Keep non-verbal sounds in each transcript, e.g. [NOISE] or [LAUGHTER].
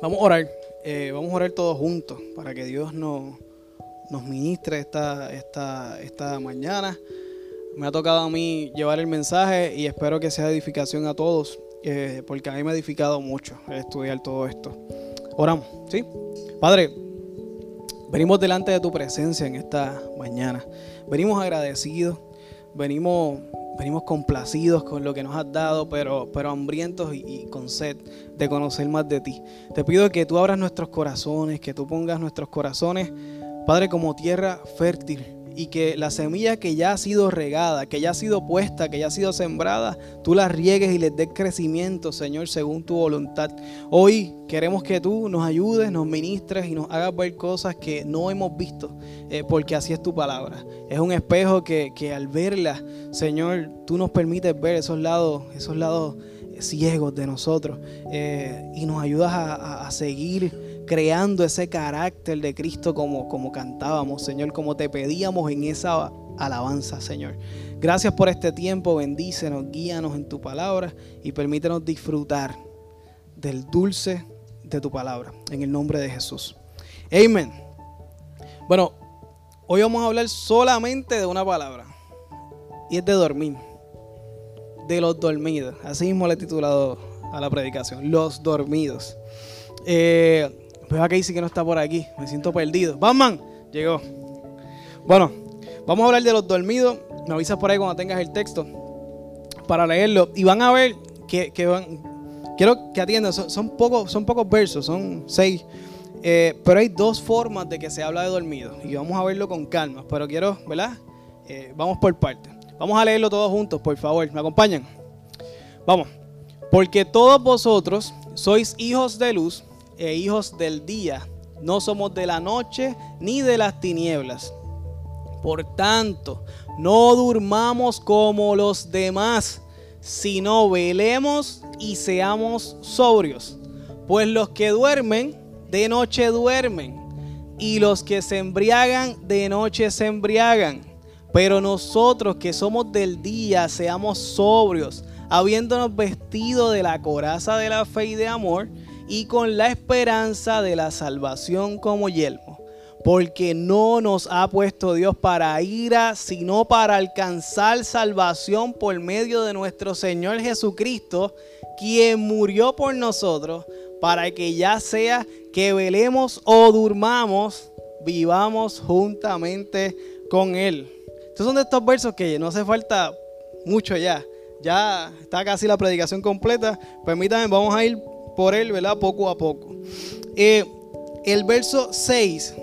Vamos a orar. Eh, vamos a orar todos juntos para que Dios nos, nos ministre esta, esta, esta mañana. Me ha tocado a mí llevar el mensaje y espero que sea edificación a todos, eh, porque a mí me ha edificado mucho estudiar todo esto. Oramos, ¿sí? Padre, venimos delante de tu presencia en esta mañana. Venimos agradecidos, venimos venimos complacidos con lo que nos has dado, pero, pero hambrientos y, con sed de conocer más de ti. Te pido que tú abras nuestros corazones, que tú pongas nuestros corazones, Padre, como tierra fértil y que la semilla que ya ha sido regada, que ya ha sido puesta, que ya ha sido sembrada, tú la riegues y les des crecimiento, Señor, según tu voluntad. Hoy queremos que tú nos ayudes, nos ministres y nos hagas ver cosas que no hemos visto, eh, porque así es tu palabra. Es un espejo que, al verla, Señor, tú nos permites ver esos lados, esos lados ciegos de nosotros eh, y nos ayudas a seguir creando ese carácter de Cristo como, como cantábamos, Señor, como te pedíamos en esa alabanza, Señor. Gracias por este tiempo, bendícenos, guíanos en tu palabra y permítenos disfrutar del dulce de tu palabra, en el nombre de Jesús. Amén. Bueno, hoy vamos a hablar solamente de una palabra y es de dormir, de los dormidos. Así mismo le he titulado a la predicación, los dormidos. Eh, Veo a Casey que no está por aquí. Me siento perdido. Batman, llegó. Bueno, vamos a hablar de los dormidos. Me avisas por ahí cuando tengas el texto para leerlo. Y van a ver que, van. Quiero que atiendan. Son, pocos, son pocos versos, son seis. Eh, pero hay dos formas de que se habla de dormido. Y vamos a verlo con calma. Pero quiero, ¿verdad? Eh, vamos por partes. Vamos a leerlo todos juntos, por favor. ¿Me acompañan? Vamos. Porque todos vosotros sois hijos de luz e hijos del día. No somos de la noche ni de las tinieblas. Por tanto, no durmamos como los demás, sino velemos y seamos sobrios. Pues los que duermen, de noche duermen, y los que se embriagan, de noche se embriagan. Pero nosotros que somos del día, seamos sobrios, habiéndonos vestido de la coraza de la fe y de amor, y con la esperanza de la salvación como yelmo. Porque no nos ha puesto Dios para ira, sino para alcanzar salvación por medio de nuestro Señor Jesucristo, quien murió por nosotros, para que ya sea que velemos o durmamos, vivamos juntamente con Él. Estos son de estos versos que no hace falta mucho ya. Ya está casi la predicación completa. Permítanme, vamos a ir por él, ¿verdad? Poco a poco. Eh, el verso 6,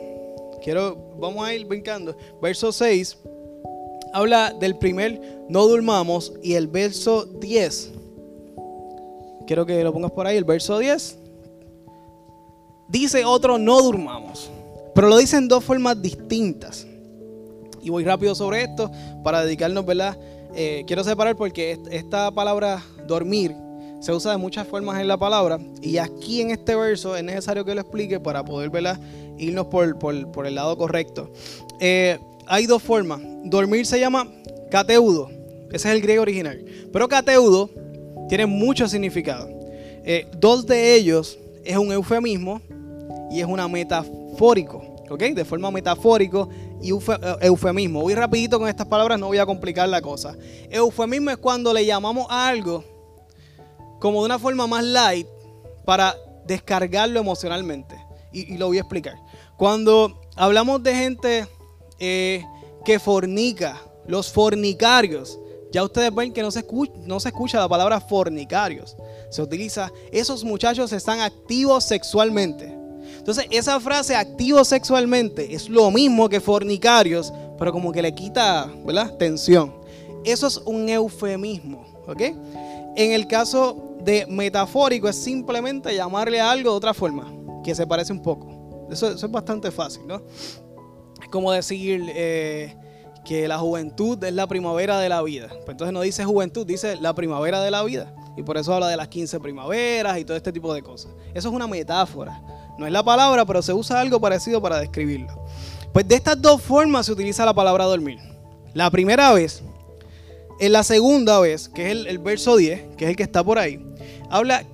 quiero, vamos a ir brincando. Verso 6 habla del primer no durmamos y el verso 10. Quiero que lo pongas por ahí, el verso 10. Dice otro no durmamos, pero lo dice en dos formas distintas. Y voy rápido sobre esto para dedicarnos, ¿verdad? Eh, quiero separar porque esta palabra dormir se usa de muchas formas en la palabra y aquí en este verso es necesario que lo explique para poder irnos por, el lado correcto. Eh, hay dos formas. Dormir se llama cateudo, ese es el griego original, pero cateudo tiene mucho significado. Eh, dos de ellos es un eufemismo y es una metafórico, ¿ok? De forma metafórico y eh, eufemismo. Voy rapidito con estas palabras, no voy a complicar la cosa. Eufemismo es cuando le llamamos a algo como de una forma más light para descargarlo emocionalmente. Y, lo voy a explicar. Cuando hablamos de gente eh, que fornica, los fornicarios, ya ustedes ven que no se, escucha, no se escucha la palabra fornicarios. Se utiliza, esos muchachos están activos sexualmente. Entonces, esa frase activos sexualmente es lo mismo que fornicarios, pero como que le quita, ¿verdad? Tensión. Eso es un eufemismo, ¿ok? En el caso de metafórico es simplemente llamarle a algo de otra forma, que se parece un poco. Eso, es bastante fácil, ¿no? Es como decir eh, que la juventud es la primavera de la vida. Pues entonces no dice juventud, dice la primavera de la vida. Y por eso habla de las 15 primaveras y todo este tipo de cosas. Eso es una metáfora. No es la palabra, pero se usa algo parecido para describirlo. Pues de estas dos formas se utiliza la palabra dormir. La primera vez, en la segunda vez, que es el, el verso 10, que es el que está por ahí, habla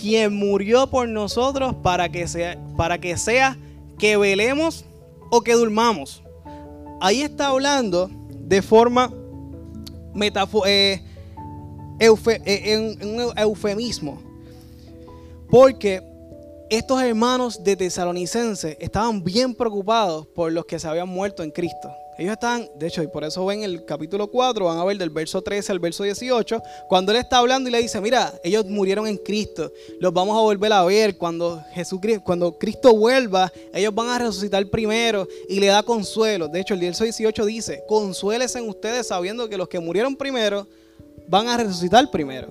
quien murió por nosotros para que sea, para que, sea que velemos o que durmamos. Ahí está hablando de forma eh, eh, en un eufemismo. Porque estos hermanos de Tesalonicense estaban bien preocupados por los que se habían muerto en Cristo. Ellos están, de hecho, y por eso ven el capítulo 4, van a ver del verso 13 al verso 18, cuando él está hablando y le dice, mira, ellos murieron en Cristo, los vamos a volver a ver, cuando, Jesucristo, cuando Cristo vuelva, ellos van a resucitar primero y le da consuelo. De hecho, el verso 18 dice, consuélense en ustedes sabiendo que los que murieron primero van a resucitar primero.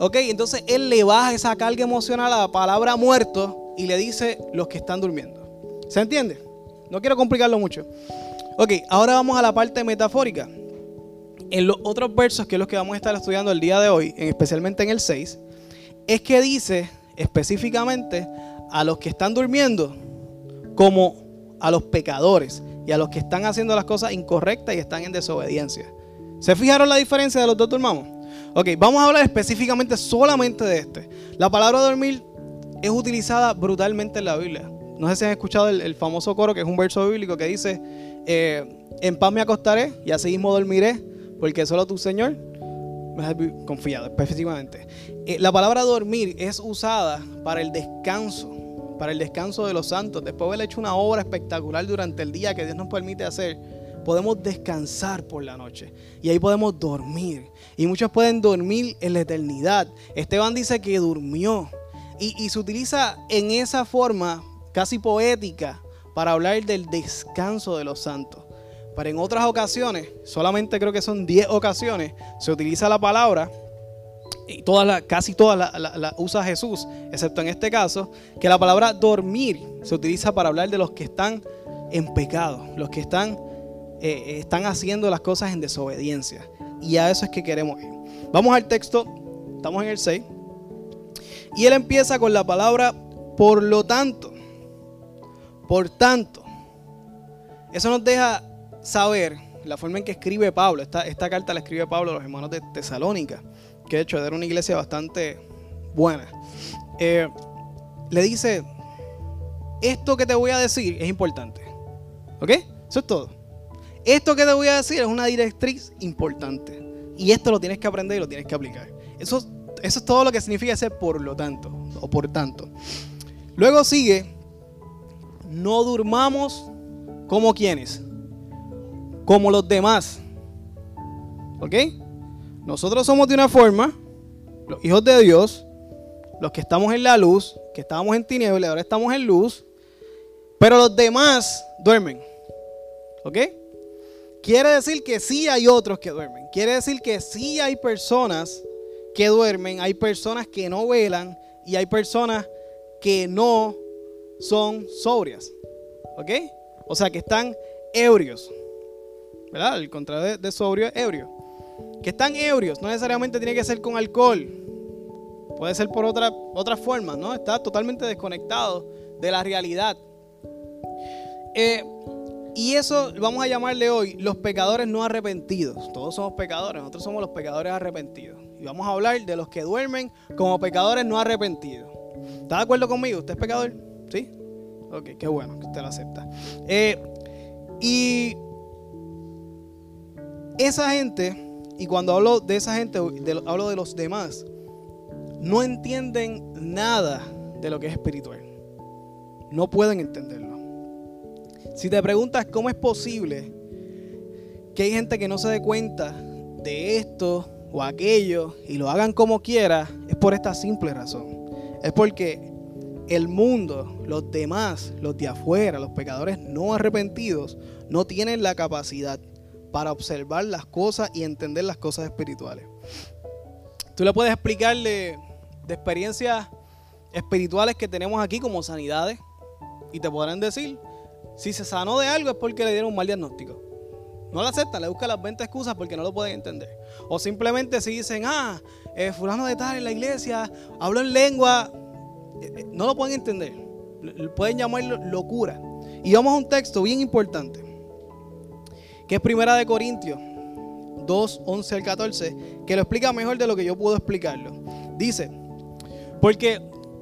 Ok, entonces él le baja esa carga emocional a la palabra muerto y le dice los que están durmiendo. ¿Se entiende? No quiero complicarlo mucho. Ok, ahora vamos a la parte metafórica. En los otros versos, que es los que vamos a estar estudiando el día de hoy, especialmente en el 6, es que dice específicamente a los que están durmiendo como a los pecadores y a los que están haciendo las cosas incorrectas y están en desobediencia. ¿Se fijaron la diferencia de los dos dormamos? Ok, vamos a hablar específicamente solamente de este. La palabra dormir es utilizada brutalmente en la Biblia. No sé si han escuchado el, famoso coro, que es un verso bíblico que dice, eh, en paz me acostaré y así mismo dormiré, porque solo tu Señor me has confiado, específicamente. Eh, la palabra dormir es usada para el descanso, para el descanso de los santos. Después de haber hecho una obra espectacular durante el día que Dios nos permite hacer, podemos descansar por la noche y ahí podemos dormir. Y muchos pueden dormir en la eternidad. Esteban dice que durmió y, y se utiliza en esa forma casi poética para hablar del descanso de los santos. Pero en otras ocasiones, solamente creo que son 10 ocasiones, se utiliza la palabra, y todas casi todas la, usa Jesús, excepto en este caso, que la palabra dormir se utiliza para hablar de los que están en pecado, los que están, eh, eh, están haciendo las cosas en desobediencia. Y a eso es que queremos ir. Vamos al texto, estamos en el 6, y él empieza con la palabra por lo tanto. Por tanto, eso nos deja saber la forma en que escribe Pablo. Esta, esta carta la escribe Pablo a los hermanos de Tesalónica, que de hecho era una iglesia bastante buena. Eh, le dice, esto que te voy a decir es importante. ¿Ok? Eso es todo. Esto que te voy a decir es una directriz importante. Y esto lo tienes que aprender y lo tienes que aplicar. Eso, eso es todo lo que significa ser por lo tanto o por tanto. Luego sigue no durmamos como quienes, como los demás. ¿Ok? Nosotros somos de una forma, los hijos de Dios, los que estamos en la luz, que estábamos en tinieblas, ahora estamos en luz, pero los demás duermen. ¿Ok? Quiere decir que sí hay otros que duermen. Quiere decir que sí hay personas que duermen, hay personas que no velan y hay personas que no son sobrias. ¿Ok? O sea, que están ebrios. ¿Verdad? El contrario de, sobrio es ebrio. Que están ebrios. No necesariamente tiene que ser con alcohol. Puede ser por otra, otra forma, ¿no? Está totalmente desconectado de la realidad. Eh, y eso vamos a llamarle hoy los pecadores no arrepentidos. Todos somos pecadores, nosotros somos los pecadores arrepentidos. Y vamos a hablar de los que duermen como pecadores no arrepentidos. ¿Está de acuerdo conmigo? ¿Usted es pecador? ¿Sí? Ok, qué bueno que usted lo acepta. Eh, y esa gente, y cuando hablo de esa gente, hablo de los demás, no entienden nada de lo que es espiritual. No pueden entenderlo. Si te preguntas cómo es posible que hay gente que no se dé cuenta de esto o aquello y lo hagan como quiera, es por esta simple razón. Es porque el mundo, los demás, los de afuera, los pecadores no arrepentidos, no tienen la capacidad para observar las cosas y entender las cosas espirituales. Tú le puedes explicarle de experiencias espirituales que tenemos aquí como sanidades y te podrán decir, si se sanó de algo es porque le dieron un mal diagnóstico. No lo aceptan, le buscan las 20 excusas porque no lo pueden entender. O simplemente si dicen, ah, eh, fulano de tal en la iglesia, habló en lengua, no lo pueden entender. Pueden llamarlo locura. Y vamos a un texto bien importante, que es Primera de Corintios 2, 11 al 14, que lo explica mejor de lo que yo puedo explicarlo. Dice, porque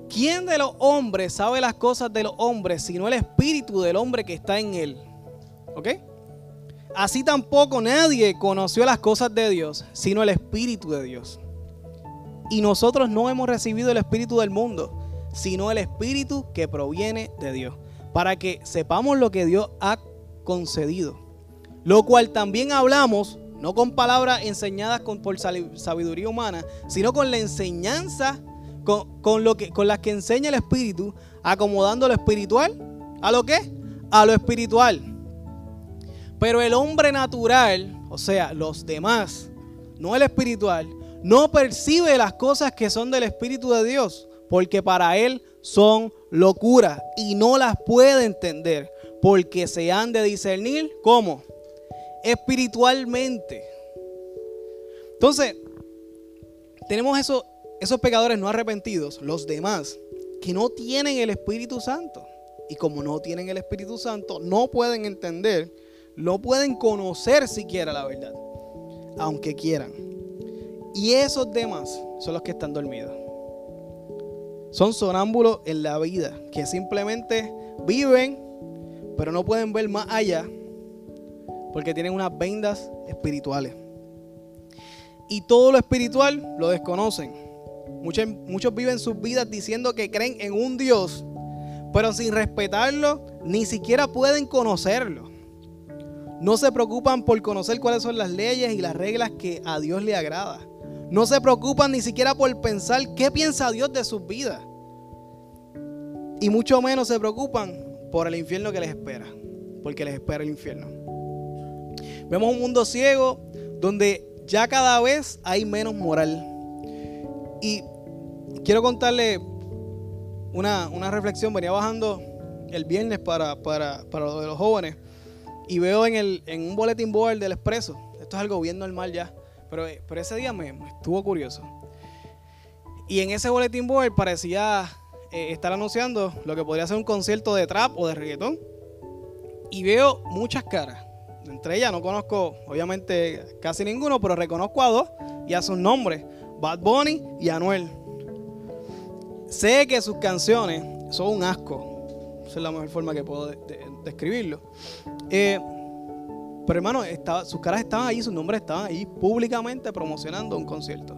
¿quién de los hombres sabe las cosas de los hombres sino el espíritu del hombre que está en él? ¿Ok? Así tampoco nadie conoció las cosas de Dios, sino el espíritu de Dios. Y nosotros no hemos recibido el espíritu del mundo, sino el espíritu que proviene de Dios, para que sepamos lo que Dios ha concedido. Lo cual también hablamos no con palabras enseñadas con, por sabiduría humana, sino con la enseñanza, con, lo que, con las que enseña el Espíritu, acomodando lo espiritual a lo que? A lo espiritual. Pero el hombre natural, o sea, los demás, no el espiritual, no percibe las cosas que son del Espíritu de Dios, porque para él son locura y no las puede entender, porque se han de discernir ¿cómo? espiritualmente. Entonces, tenemos esos pecadores no arrepentidos, los demás, que no tienen el Espíritu Santo. Y como no tienen el Espíritu Santo, no pueden entender, no pueden conocer siquiera la verdad, aunque quieran. Y esos demás son los que están dormidos. Son sonámbulos en la vida, que simplemente viven, pero no pueden ver más allá porque tienen unas vendas espirituales. Y todo lo espiritual lo desconocen. Muchos, viven sus vidas diciendo que creen en un Dios, pero sin respetarlo, ni siquiera pueden conocerlo. No se preocupan por conocer cuáles son las leyes y las reglas que a Dios le agrada. No se preocupan ni siquiera por pensar qué piensa Dios de sus vidas. Y mucho menos se preocupan por el infierno que les espera, porque les espera el infierno. Vemos un mundo ciego donde ya cada vez hay menos moral. Y quiero contarle una, reflexión. Venía bajando el viernes para, para, lo de los jóvenes y veo en, el, en un boletín board del expreso. Esto es algo bien normal ya. Pero, pero ese día me, estuvo curioso. Y en ese boletín board parecía eh, estar anunciando lo que podría ser un concierto de trap o de reggaetón. Y veo muchas caras entre ellas no conozco, obviamente, casi ninguno, pero reconozco a dos y a sus nombres, Bad Bunny y Anuel. Sé que sus canciones son un asco. Esa es la mejor forma que puedo describirlo. Eh, pero hermano, sus caras estaban ahí, sus nombres estaban ahí públicamente promocionando un concierto.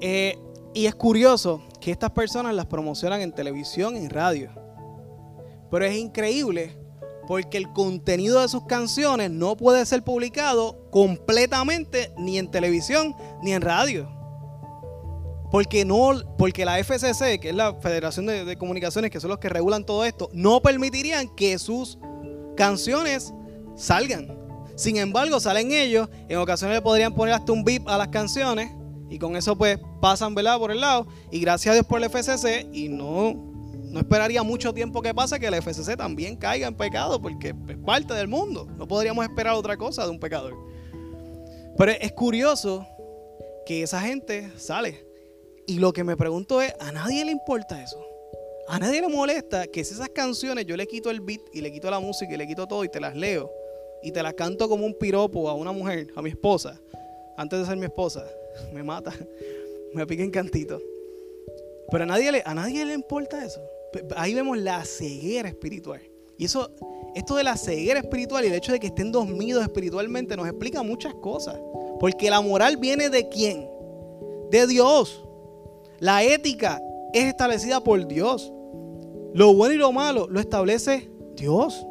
Eh, y es curioso que estas personas las promocionan en televisión y radio. Pero es increíble porque el contenido de sus canciones no puede ser publicado completamente ni en televisión ni en radio. Porque, no, porque la FCC, que es la Federación de, Comunicaciones, que son los que regulan todo esto, no permitirían que sus canciones salgan. Sin embargo, salen ellos, en ocasiones le podrían poner hasta un beep a las canciones y con eso pues pasan ¿verdad? por el lado. Y gracias a Dios por el FCC y no no esperaría mucho tiempo que pase que el FCC también caiga en pecado, porque es parte del mundo. No podríamos esperar otra cosa de un pecador. Pero es curioso que esa gente sale. Y lo que me pregunto es, ¿a nadie le importa eso? ¿A nadie le molesta que si esas canciones yo le quito el beat y le quito la música y le quito todo y te las leo y te las canto como un piropo a una mujer, a mi esposa, antes de ser mi esposa, [LAUGHS] me mata, [LAUGHS] me pica en cantito. Pero a nadie le, a nadie le importa eso ahí vemos la ceguera espiritual. Y eso, esto de la ceguera espiritual y el hecho de que estén dormidos espiritualmente nos explica muchas cosas. Porque la moral viene de quién? De Dios. La ética es establecida por Dios. Lo bueno y lo malo lo establece Dios.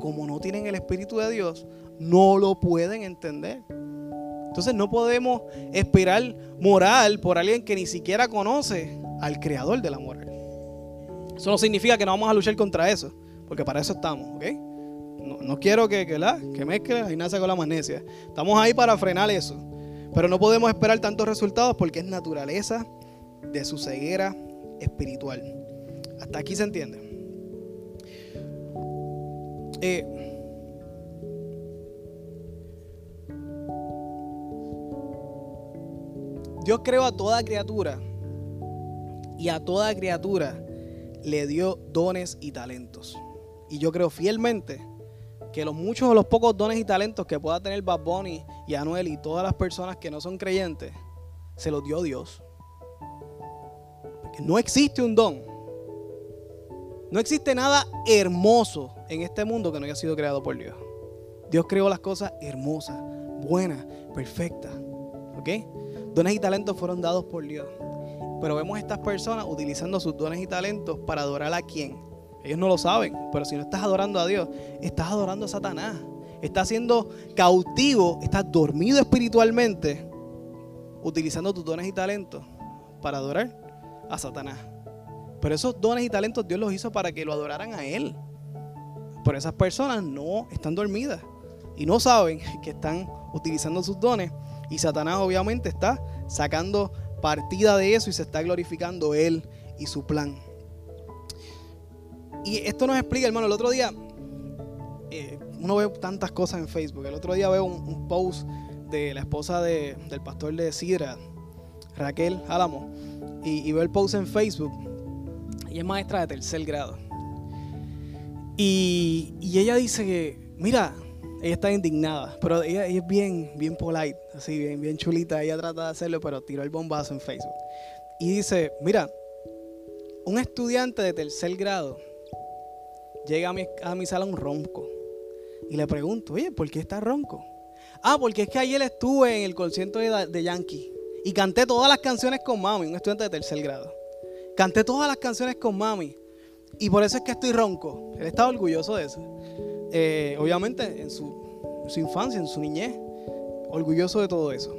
Como no tienen el Espíritu de Dios, no lo pueden entender. Entonces no podemos esperar moral por alguien que ni siquiera conoce al creador de la moral. Eso no significa que no vamos a luchar contra eso, porque para eso estamos, ¿ok? No, quiero que, que, la, que mezcle y nace con la magnesia. Estamos ahí para frenar eso. Pero no podemos esperar tantos resultados porque es naturaleza de su ceguera espiritual. Hasta aquí se entiende. Eh, Dios creó a toda criatura y a toda criatura le dio dones y talentos. Y yo creo fielmente que los muchos o los pocos dones y talentos que pueda tener Bad Bunny y Anuel y todas las personas que no son creyentes, se los dio Dios. no existe un don. No existe nada hermoso en este mundo que no haya sido creado por Dios. Dios creó las cosas hermosas, buenas, perfectas. ¿Ok? Dones y talentos fueron dados por Dios. Pero vemos a estas personas utilizando sus dones y talentos para adorar a quién. Ellos no lo saben, pero si no estás adorando a Dios, estás adorando a Satanás. Estás siendo cautivo, estás dormido espiritualmente, utilizando tus dones y talentos para adorar a Satanás. Pero esos dones y talentos Dios los hizo para que lo adoraran a Él. Pero esas personas no están dormidas y no saben que están utilizando sus dones. Y Satanás obviamente está sacando partida de eso y se está glorificando Él y su plan. Y esto nos explica, hermano, el otro día, eh, uno ve tantas cosas en Facebook. El otro día veo un, post de la esposa del pastor de Sidra, Raquel Álamo, y, veo el post en Facebook. Y es maestra de tercer grado. Y, ella dice que, mira, ella está indignada, pero ella, es bien, bien polite, así, bien, bien chulita. Ella trata de hacerlo, pero tiró el bombazo en Facebook. Y dice, mira, un estudiante de tercer grado llega a mi, a mi sala un ronco. Y le pregunto, oye, ¿por qué está ronco? Ah, porque es que ayer estuve en el concierto de Yankee y canté todas las canciones con mami, un estudiante de tercer grado. Canté todas las canciones con mami. Y por eso es que estoy ronco. Él estaba orgulloso de eso. Eh, obviamente en su, infancia, en su niñez. Orgulloso de todo eso.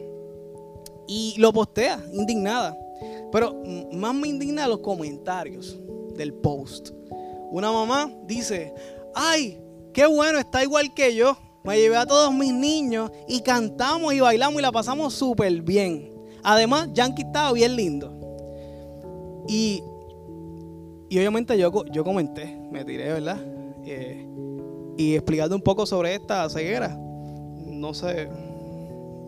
Y lo postea, indignada. Pero más me indigna los comentarios del post. Una mamá dice, ay, qué bueno, está igual que yo. Me llevé a todos mis niños y cantamos y bailamos y la pasamos súper bien. Además, Yankee estaba bien lindo. Y, y obviamente yo, yo comenté, me tiré, ¿verdad? Eh, y explicando un poco sobre esta ceguera. No sé,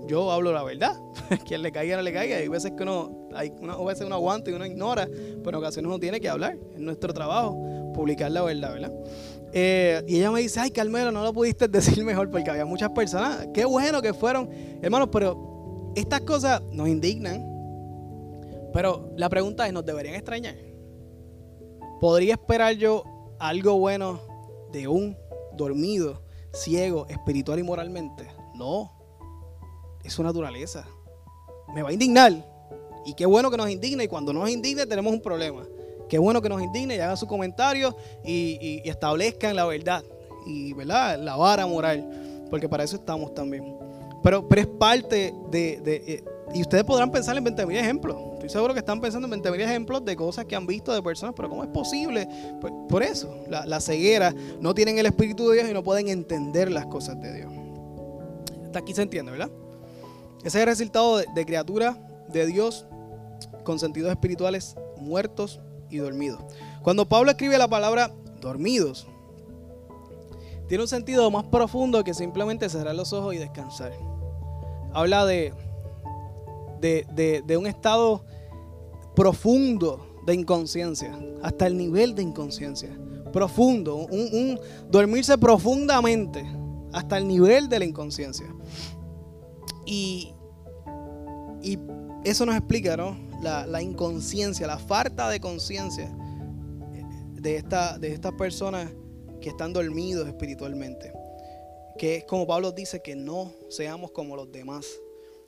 yo hablo la verdad. [LAUGHS] Quien le caiga, no le caiga. Hay veces que uno, hay una, veces uno aguanta y uno ignora, pero en ocasiones uno tiene que hablar. Es nuestro trabajo, publicar la verdad, ¿verdad? Eh, y ella me dice, ay Carmelo, no lo pudiste [LAUGHS] decir mejor porque había muchas personas. Qué bueno que fueron, hermanos, pero estas cosas nos indignan. Pero la pregunta es, ¿nos deberían extrañar? ¿Podría esperar yo algo bueno de un dormido, ciego, espiritual y moralmente? No, es su naturaleza. Me va a indignar. Y qué bueno que nos indigne y cuando nos indigne tenemos un problema. Qué bueno que nos indigne y hagan sus comentarios y, establezcan la verdad y ¿verdad? la vara moral, porque para eso estamos también. Pero, pero es parte de, eh, Y ustedes podrán pensar en 20.000 ejemplos. Estoy seguro que están pensando en 20.000 ejemplos de cosas que han visto de personas, pero ¿cómo es posible? Pues, por eso, la, ceguera, no tienen el Espíritu de Dios y no pueden entender las cosas de Dios. Hasta aquí se entiende, ¿verdad? Ese es el resultado de, de criaturas de Dios con sentidos espirituales muertos y dormidos. Cuando Pablo escribe la palabra dormidos, tiene un sentido más profundo que simplemente cerrar los ojos y descansar. Habla de, de, un estado profundo de inconsciencia, hasta el nivel de inconsciencia. Profundo, un, dormirse profundamente hasta el nivel de la inconsciencia. Y, y eso nos explica, ¿no? la, inconsciencia, la falta de conciencia de, esta, de estas personas que están dormidos espiritualmente. Que es como Pablo dice, que no seamos como los demás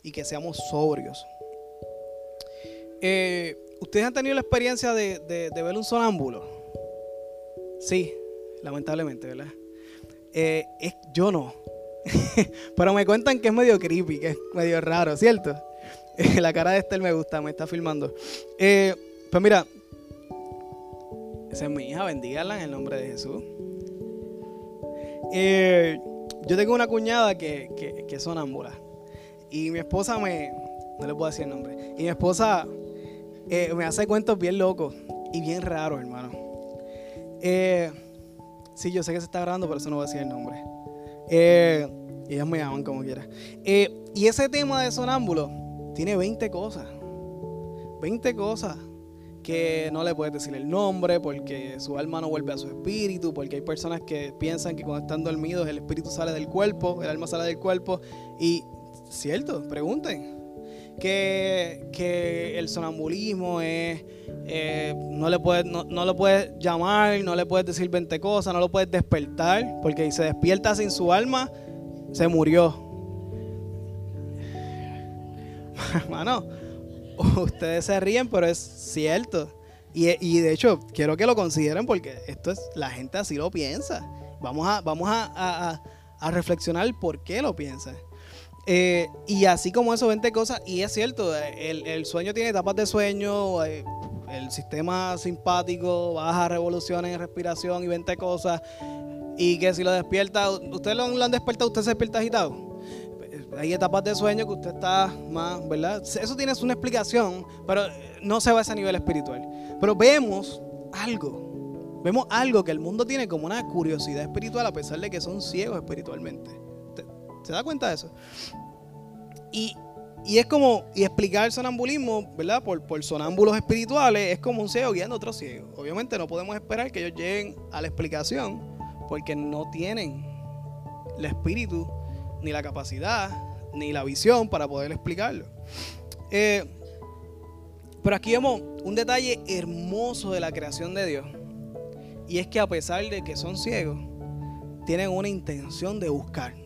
y que seamos sobrios. Eh, ¿Ustedes han tenido la experiencia de, ver un sonámbulo? Sí, lamentablemente, ¿verdad? Eh, es, yo no. [LAUGHS] Pero me cuentan que es medio creepy, que es medio raro, ¿cierto? [LAUGHS] la cara de Esther me gusta, me está filmando. Eh, pues mira, esa es mi hija, bendígala en el nombre de Jesús. Eh, yo tengo una cuñada que, que, sonámbula. Y mi esposa me. No le puedo decir el nombre. Y mi esposa eh, me hace cuentos bien locos y bien raros, hermano. sí, yo sé que se está grabando, pero eso no voy a decir el nombre. y ellas me llaman como quiera. y ese tema de sonámbulo tiene 20 cosas. 20 cosas que no le puedes decir el nombre porque su alma no vuelve a su espíritu, porque hay personas que piensan que cuando están dormidos el espíritu sale del cuerpo, el alma sale del cuerpo. Y, cierto, pregunten. Que, que el sonambulismo es, eh, no, le puedes, no, no lo puedes llamar, no le puedes decir 20 cosas, no lo puedes despertar, porque si se despierta sin su alma, se murió. [LAUGHS] Hermano, ustedes se ríen, pero es cierto. Y, y, de hecho, quiero que lo consideren porque esto es, la gente así lo piensa. Vamos a, vamos a, a, a reflexionar por qué lo piensa. Eh, y así como eso, 20 cosas. Y es cierto, el, sueño tiene etapas de sueño. Eh, el sistema simpático, baja revoluciones respiración y 20 cosas. Y que si lo despierta, usted lo, lo han despertado, usted se despierta agitado. Hay etapas de sueño que usted está más, ¿verdad? Eso tiene una explicación, pero no se va a ese nivel espiritual. Pero vemos algo, vemos algo que el mundo tiene como una curiosidad espiritual a pesar de que son ciegos espiritualmente. ¿Se da cuenta de eso? Y, es como, y explicar el sonambulismo, ¿verdad? Por, por sonámbulos espirituales, es como un ciego guiando a otro ciego. Obviamente no podemos esperar que ellos lleguen a la explicación porque no tienen el espíritu, ni la capacidad, ni la visión para poder explicarlo. Eh, pero aquí vemos un detalle hermoso de la creación de Dios. Y es que a pesar de que son ciegos, tienen una intención de buscar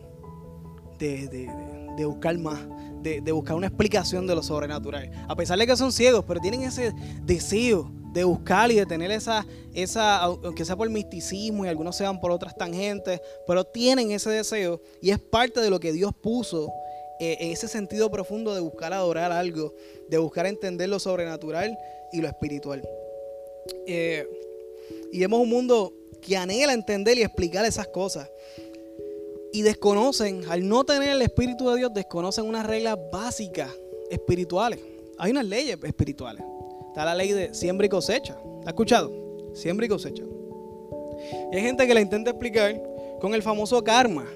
de, buscar más, de, buscar una explicación de lo sobrenatural. A pesar de que son ciegos, pero tienen ese deseo de buscar y de tener esa, esa, aunque sea por misticismo y algunos sean por otras tangentes, pero tienen ese deseo y es parte de lo que Dios puso eh, en ese sentido profundo de buscar adorar algo, de buscar entender lo sobrenatural y lo espiritual. Eh, y vemos un mundo que anhela entender y explicar esas cosas y desconocen, al no tener el Espíritu de Dios, desconocen unas reglas básicas espirituales. Hay unas leyes espirituales. Está la ley de siembra y cosecha. ¿Ha escuchado? Siembra y cosecha. Y hay gente que la intenta explicar con el famoso karma.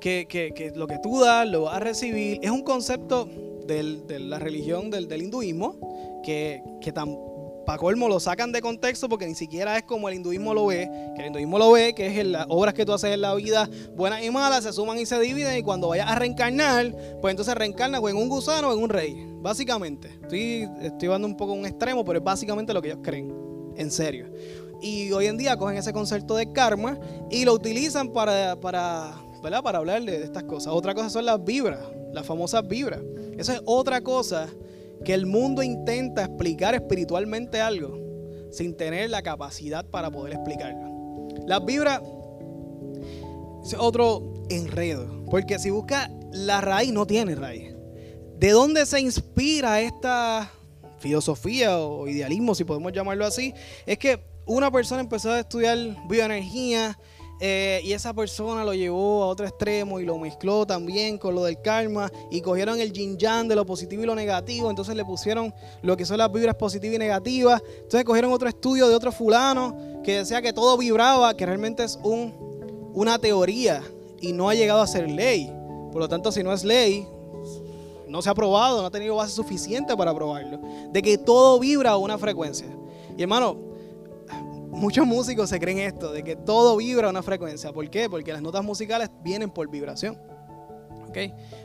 Que, lo que tú das lo vas a recibir. Es un concepto de la religión del, hinduismo que, que tan, para colmo lo sacan de contexto porque ni siquiera es como el hinduismo lo ve, que el hinduismo lo ve, que es las obras que tú haces en la vida, buenas y malas, se suman y se dividen y cuando vayas a reencarnar, pues entonces reencarnas en un gusano o en un rey, básicamente. Estoy, estoy dando un poco un extremo, pero es básicamente lo que ellos creen, en serio. Y hoy en día cogen ese concepto de karma y lo utilizan para, para, ¿verdad? para hablar de estas cosas. Otra cosa son las vibras, las famosas vibras. Eso es otra cosa que el mundo intenta explicar espiritualmente algo sin tener la capacidad para poder explicarlo. Las vibras es otro enredo, porque si busca la raíz no tiene raíz. ¿De dónde se inspira esta filosofía o idealismo, si podemos llamarlo así? Es que una persona empezó a estudiar bioenergía, eh, y esa persona lo llevó a otro extremo y lo mezcló también con lo del karma y cogieron el yin yang de lo positivo y lo negativo, entonces le pusieron lo que son las vibras positivas y negativas, entonces cogieron otro estudio de otro fulano que decía que todo vibraba, que realmente es un, una teoría y no ha llegado a ser ley. Por lo tanto, si no es ley, no se ha probado, no ha tenido base suficiente para probarlo, de que todo vibra a una frecuencia. Y hermano, muchos músicos se creen esto, de que todo vibra a una frecuencia. ¿Por qué? Porque las notas musicales vienen por vibración. ¿Ok?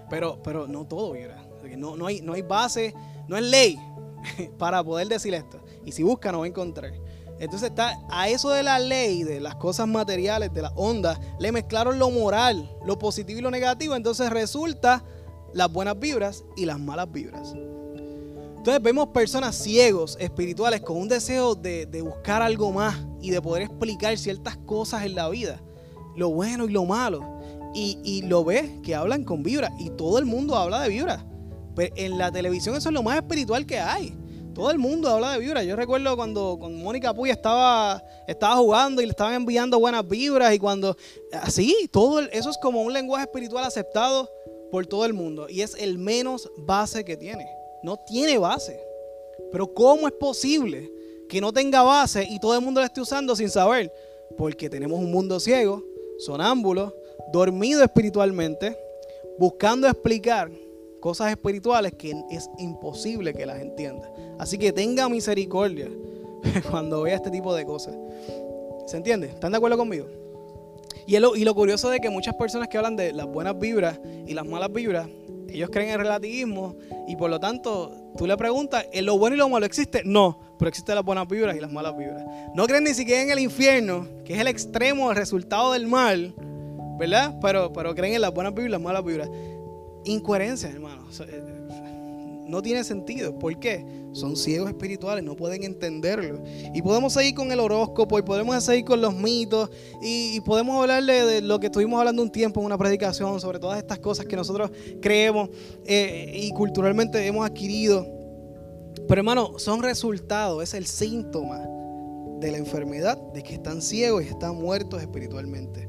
Pero, pero no todo vibra. No, no, hay, no hay base, no es ley [LAUGHS] para poder decir esto. Y si busca, no va a encontrar. Entonces está a eso de la ley, de las cosas materiales, de las ondas, le mezclaron lo moral, lo positivo y lo negativo. Entonces resulta las buenas vibras y las malas vibras. Entonces vemos personas ciegos, espirituales, con un deseo de, buscar algo más y de poder explicar ciertas cosas en la vida, lo bueno y lo malo. Y, lo ves que hablan con vibra y todo el mundo habla de vibra. Pero en la televisión eso es lo más espiritual que hay. Todo el mundo habla de vibra. Yo recuerdo cuando con Mónica Puy estaba, jugando y le estaban enviando buenas vibras y cuando así, todo eso es como un lenguaje espiritual aceptado por todo el mundo y es el menos base que tiene no tiene base. Pero ¿cómo es posible que no tenga base y todo el mundo la esté usando sin saber? Porque tenemos un mundo ciego, sonámbulo, dormido espiritualmente, buscando explicar cosas espirituales que es imposible que las entienda. Así que tenga misericordia [LAUGHS] cuando vea este tipo de cosas. ¿Se entiende? ¿Están de acuerdo conmigo? Y lo, y lo curioso de que muchas personas que hablan de las buenas vibras y las malas vibras Ellos creen en relativismo y por lo tanto tú le preguntas, ¿en lo bueno y lo malo existe? No, pero existen las buenas vibras y las malas vibras. No creen ni siquiera en el infierno, que es el extremo, el resultado del mal, ¿verdad? Pero, pero creen en las buenas vibras y las malas vibras. Incoherencia, hermano. Eh, no tiene sentido. ¿Por qué? Son ciegos espirituales, no pueden entenderlo. Y podemos seguir con el horóscopo y podemos seguir con los mitos y, podemos hablarle de lo que estuvimos hablando un tiempo en una predicación sobre todas estas cosas que nosotros creemos eh, y culturalmente hemos adquirido. Pero hermano, son resultados, es el síntoma de la enfermedad, de que están ciegos y están muertos espiritualmente.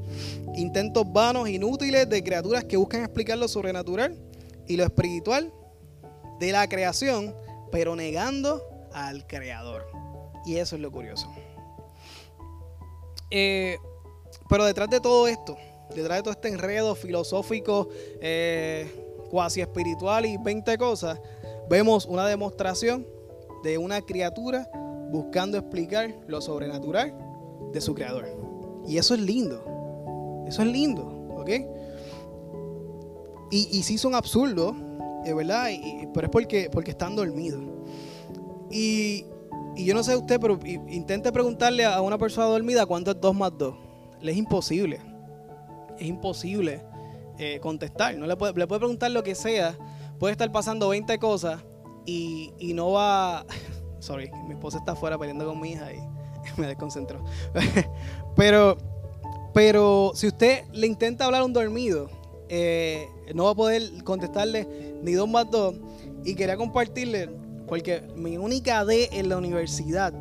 Intentos vanos, inútiles de criaturas que buscan explicar lo sobrenatural y lo espiritual de la creación, pero negando al creador. Y eso es lo curioso. Eh, pero detrás de todo esto, detrás de todo este enredo filosófico, eh, cuasi espiritual y 20 cosas, vemos una demostración de una criatura buscando explicar lo sobrenatural de su creador. Y eso es lindo. Eso es lindo, ¿ok? Y, y sí son absurdos, ¿verdad? pero es porque, porque están dormidos. Y, yo no sé usted, pero intente preguntarle a una persona dormida cuánto es 2 más 2. Le es imposible. Es imposible eh, contestar. No le puede, le preguntar lo que sea. Puede estar pasando 20 cosas y, y no va... [LAUGHS] Sorry, mi esposa está afuera peleando con mi hija y [LAUGHS] me desconcentró. [LAUGHS] pero, pero si usted le intenta hablar a un dormido, eh, no va a poder contestarle ni dos más dos. Y quería compartirle, porque mi única D en la universidad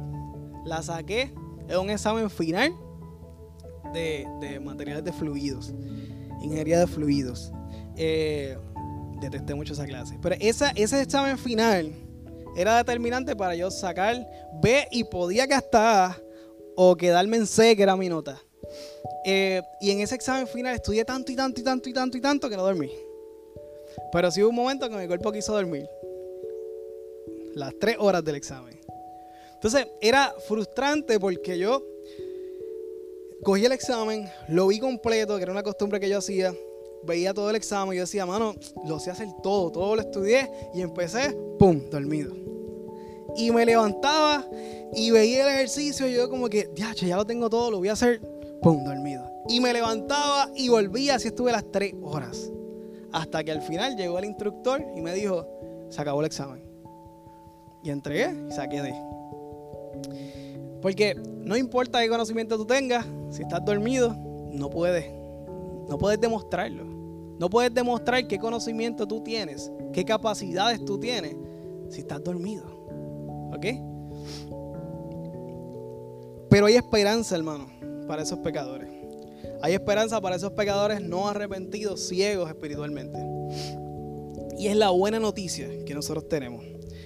la saqué en un examen final de, materiales de fluidos, ingeniería de fluidos. Eh, detesté mucho esa clase. Pero esa, ese examen final era determinante para yo sacar B y podía gastar o quedarme en C, que era mi nota. Eh, y en ese examen final estudié tanto y tanto y tanto y tanto y tanto que no dormí. Pero sí hubo un momento que mi cuerpo quiso dormir. Las tres horas del examen. Entonces era frustrante porque yo cogí el examen, lo vi completo, que era una costumbre que yo hacía. Veía todo el examen y yo decía, mano, lo sé hacer todo, todo lo estudié y empecé, ¡pum!, dormido. Y me levantaba y veía el ejercicio y yo como que, ya, ya lo tengo todo, lo voy a hacer pum, dormido. Y me levantaba y volvía, así estuve las tres horas. Hasta que al final llegó el instructor y me dijo, se acabó el examen. Y entregué y saqué de. Porque no importa qué conocimiento tú tengas, si estás dormido, no puedes. No puedes demostrarlo. No puedes demostrar qué conocimiento tú tienes, qué capacidades tú tienes, si estás dormido. ¿Ok? Pero hay esperanza, hermano para esos pecadores. Hay esperanza para esos pecadores no arrepentidos, ciegos espiritualmente. Y es la buena noticia que nosotros tenemos.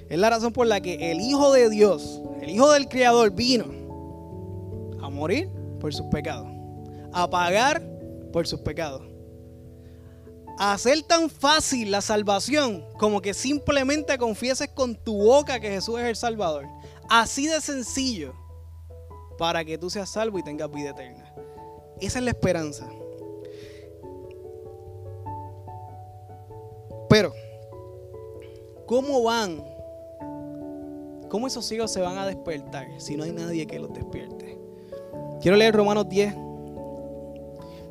Es la razón por la que el Hijo de Dios, el Hijo del Creador, vino a morir por sus pecados, a pagar por sus pecados, a hacer tan fácil la salvación como que simplemente confieses con tu boca que Jesús es el Salvador. Así de sencillo para que tú seas salvo y tengas vida eterna. Esa es la esperanza. Pero, ¿cómo van? ¿Cómo esos hijos se van a despertar si no hay nadie que los despierte? Quiero leer Romanos 10.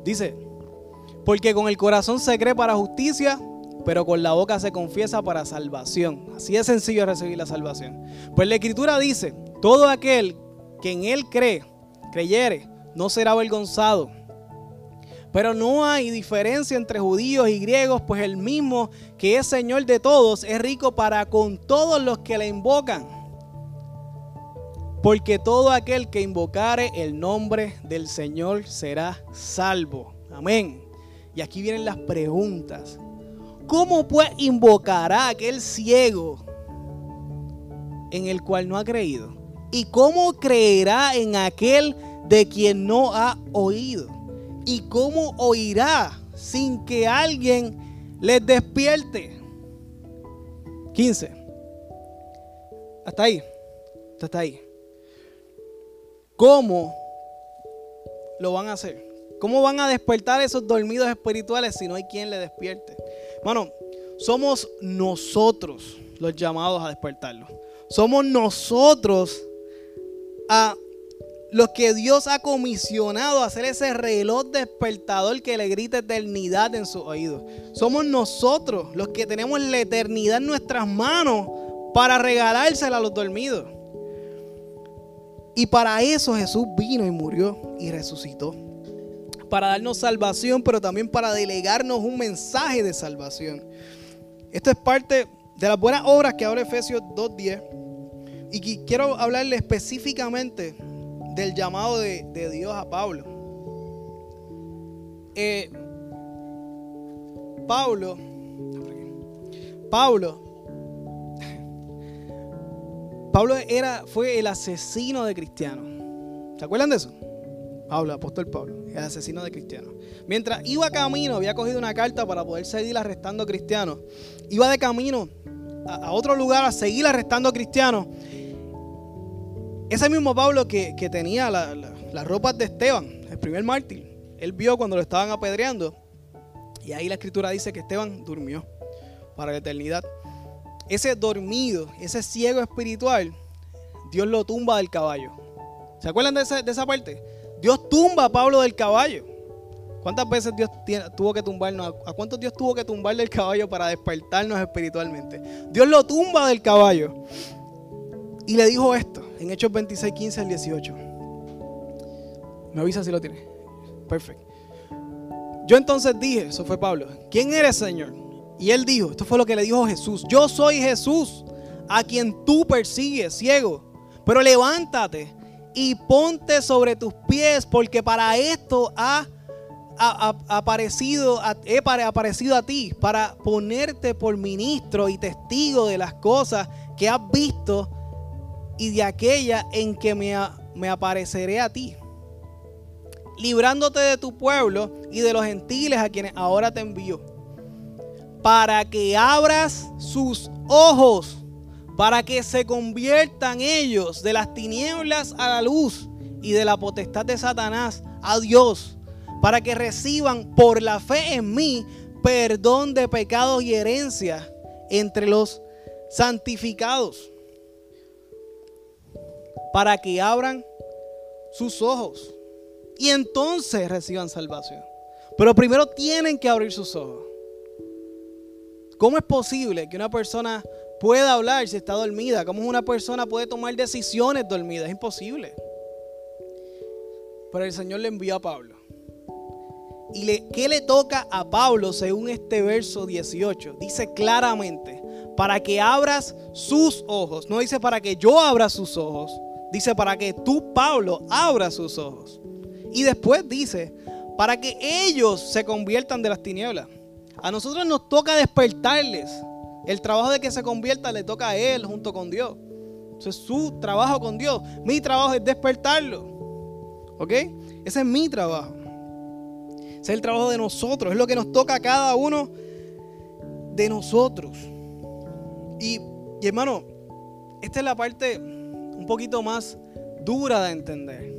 Dice, porque con el corazón se cree para justicia, pero con la boca se confiesa para salvación. Así es sencillo recibir la salvación. Pues la escritura dice, todo aquel que en él cree, creyere, no será avergonzado. Pero no hay diferencia entre judíos y griegos, pues el mismo que es Señor de todos es rico para con todos los que le invocan. Porque todo aquel que invocare el nombre del Señor será salvo. Amén. Y aquí vienen las preguntas. ¿Cómo pues invocará aquel ciego en el cual no ha creído? ¿Y cómo creerá en aquel de quien no ha oído? ¿Y cómo oirá sin que alguien les despierte? 15. Hasta ahí. Hasta ahí. ¿Cómo lo van a hacer? ¿Cómo van a despertar esos dormidos espirituales si no hay quien le despierte? Bueno, somos nosotros los llamados a despertarlo. Somos nosotros a los que Dios ha comisionado a hacer ese reloj despertador que le grita eternidad en sus oídos. Somos nosotros los que tenemos la eternidad en nuestras manos para regalársela a los dormidos. Y para eso Jesús vino y murió y resucitó. Para darnos salvación, pero también para delegarnos un mensaje de salvación. Esto es parte de las buenas obras que habla Efesios 2.10. Y quiero hablarle específicamente del llamado de, Dios a Pablo. Eh, Pablo, Pablo, Pablo era, fue el asesino de cristianos. ¿Se acuerdan de eso? Pablo, apóstol Pablo, el asesino de cristianos. Mientras iba camino, había cogido una carta para poder seguir arrestando cristianos. Iba de camino a, otro lugar a seguir arrestando cristianos. Ese mismo Pablo que, tenía las ropas de Esteban, el primer mártir, él vio cuando lo estaban apedreando. Y ahí la escritura dice que Esteban durmió para la eternidad. Ese dormido, ese ciego espiritual, Dios lo tumba del caballo. ¿Se acuerdan de esa, de esa parte? Dios tumba a Pablo del caballo. ¿Cuántas veces Dios tuvo que tumbarnos? ¿A cuántos Dios tuvo que tumbar del caballo para despertarnos espiritualmente? Dios lo tumba del caballo. Y le dijo esto en Hechos 26, 15 al 18. Me avisa si lo tiene. Perfecto. Yo entonces dije, eso fue Pablo, ¿quién eres, Señor? Y él dijo, esto fue lo que le dijo Jesús, yo soy Jesús, a quien tú persigues, ciego. Pero levántate y ponte sobre tus pies, porque para esto ha aparecido, he aparecido a ti para ponerte por ministro y testigo de las cosas que has visto y de aquella en que me, apareceré a ti, librándote de tu pueblo y de los gentiles a quienes ahora te envío, para que abras sus ojos, para que se conviertan ellos de las tinieblas a la luz y de la potestad de Satanás a Dios para que reciban por la fe en mí perdón de pecados y herencia entre los santificados, para que abran sus ojos y entonces reciban salvación. Pero primero tienen que abrir sus ojos. ¿Cómo es posible que una persona pueda hablar si está dormida? ¿Cómo una persona puede tomar decisiones dormida? Es imposible. Pero el Señor le envió a Pablo ¿Y qué le toca a Pablo según este verso 18? Dice claramente, para que abras sus ojos. No dice para que yo abra sus ojos. Dice para que tú, Pablo, abras sus ojos. Y después dice, para que ellos se conviertan de las tinieblas. A nosotros nos toca despertarles. El trabajo de que se convierta le toca a Él junto con Dios. Eso es su trabajo con Dios. Mi trabajo es despertarlo. ¿Ok? Ese es mi trabajo es el trabajo de nosotros, es lo que nos toca a cada uno de nosotros. Y, hermano, esta es la parte un poquito más dura de entender.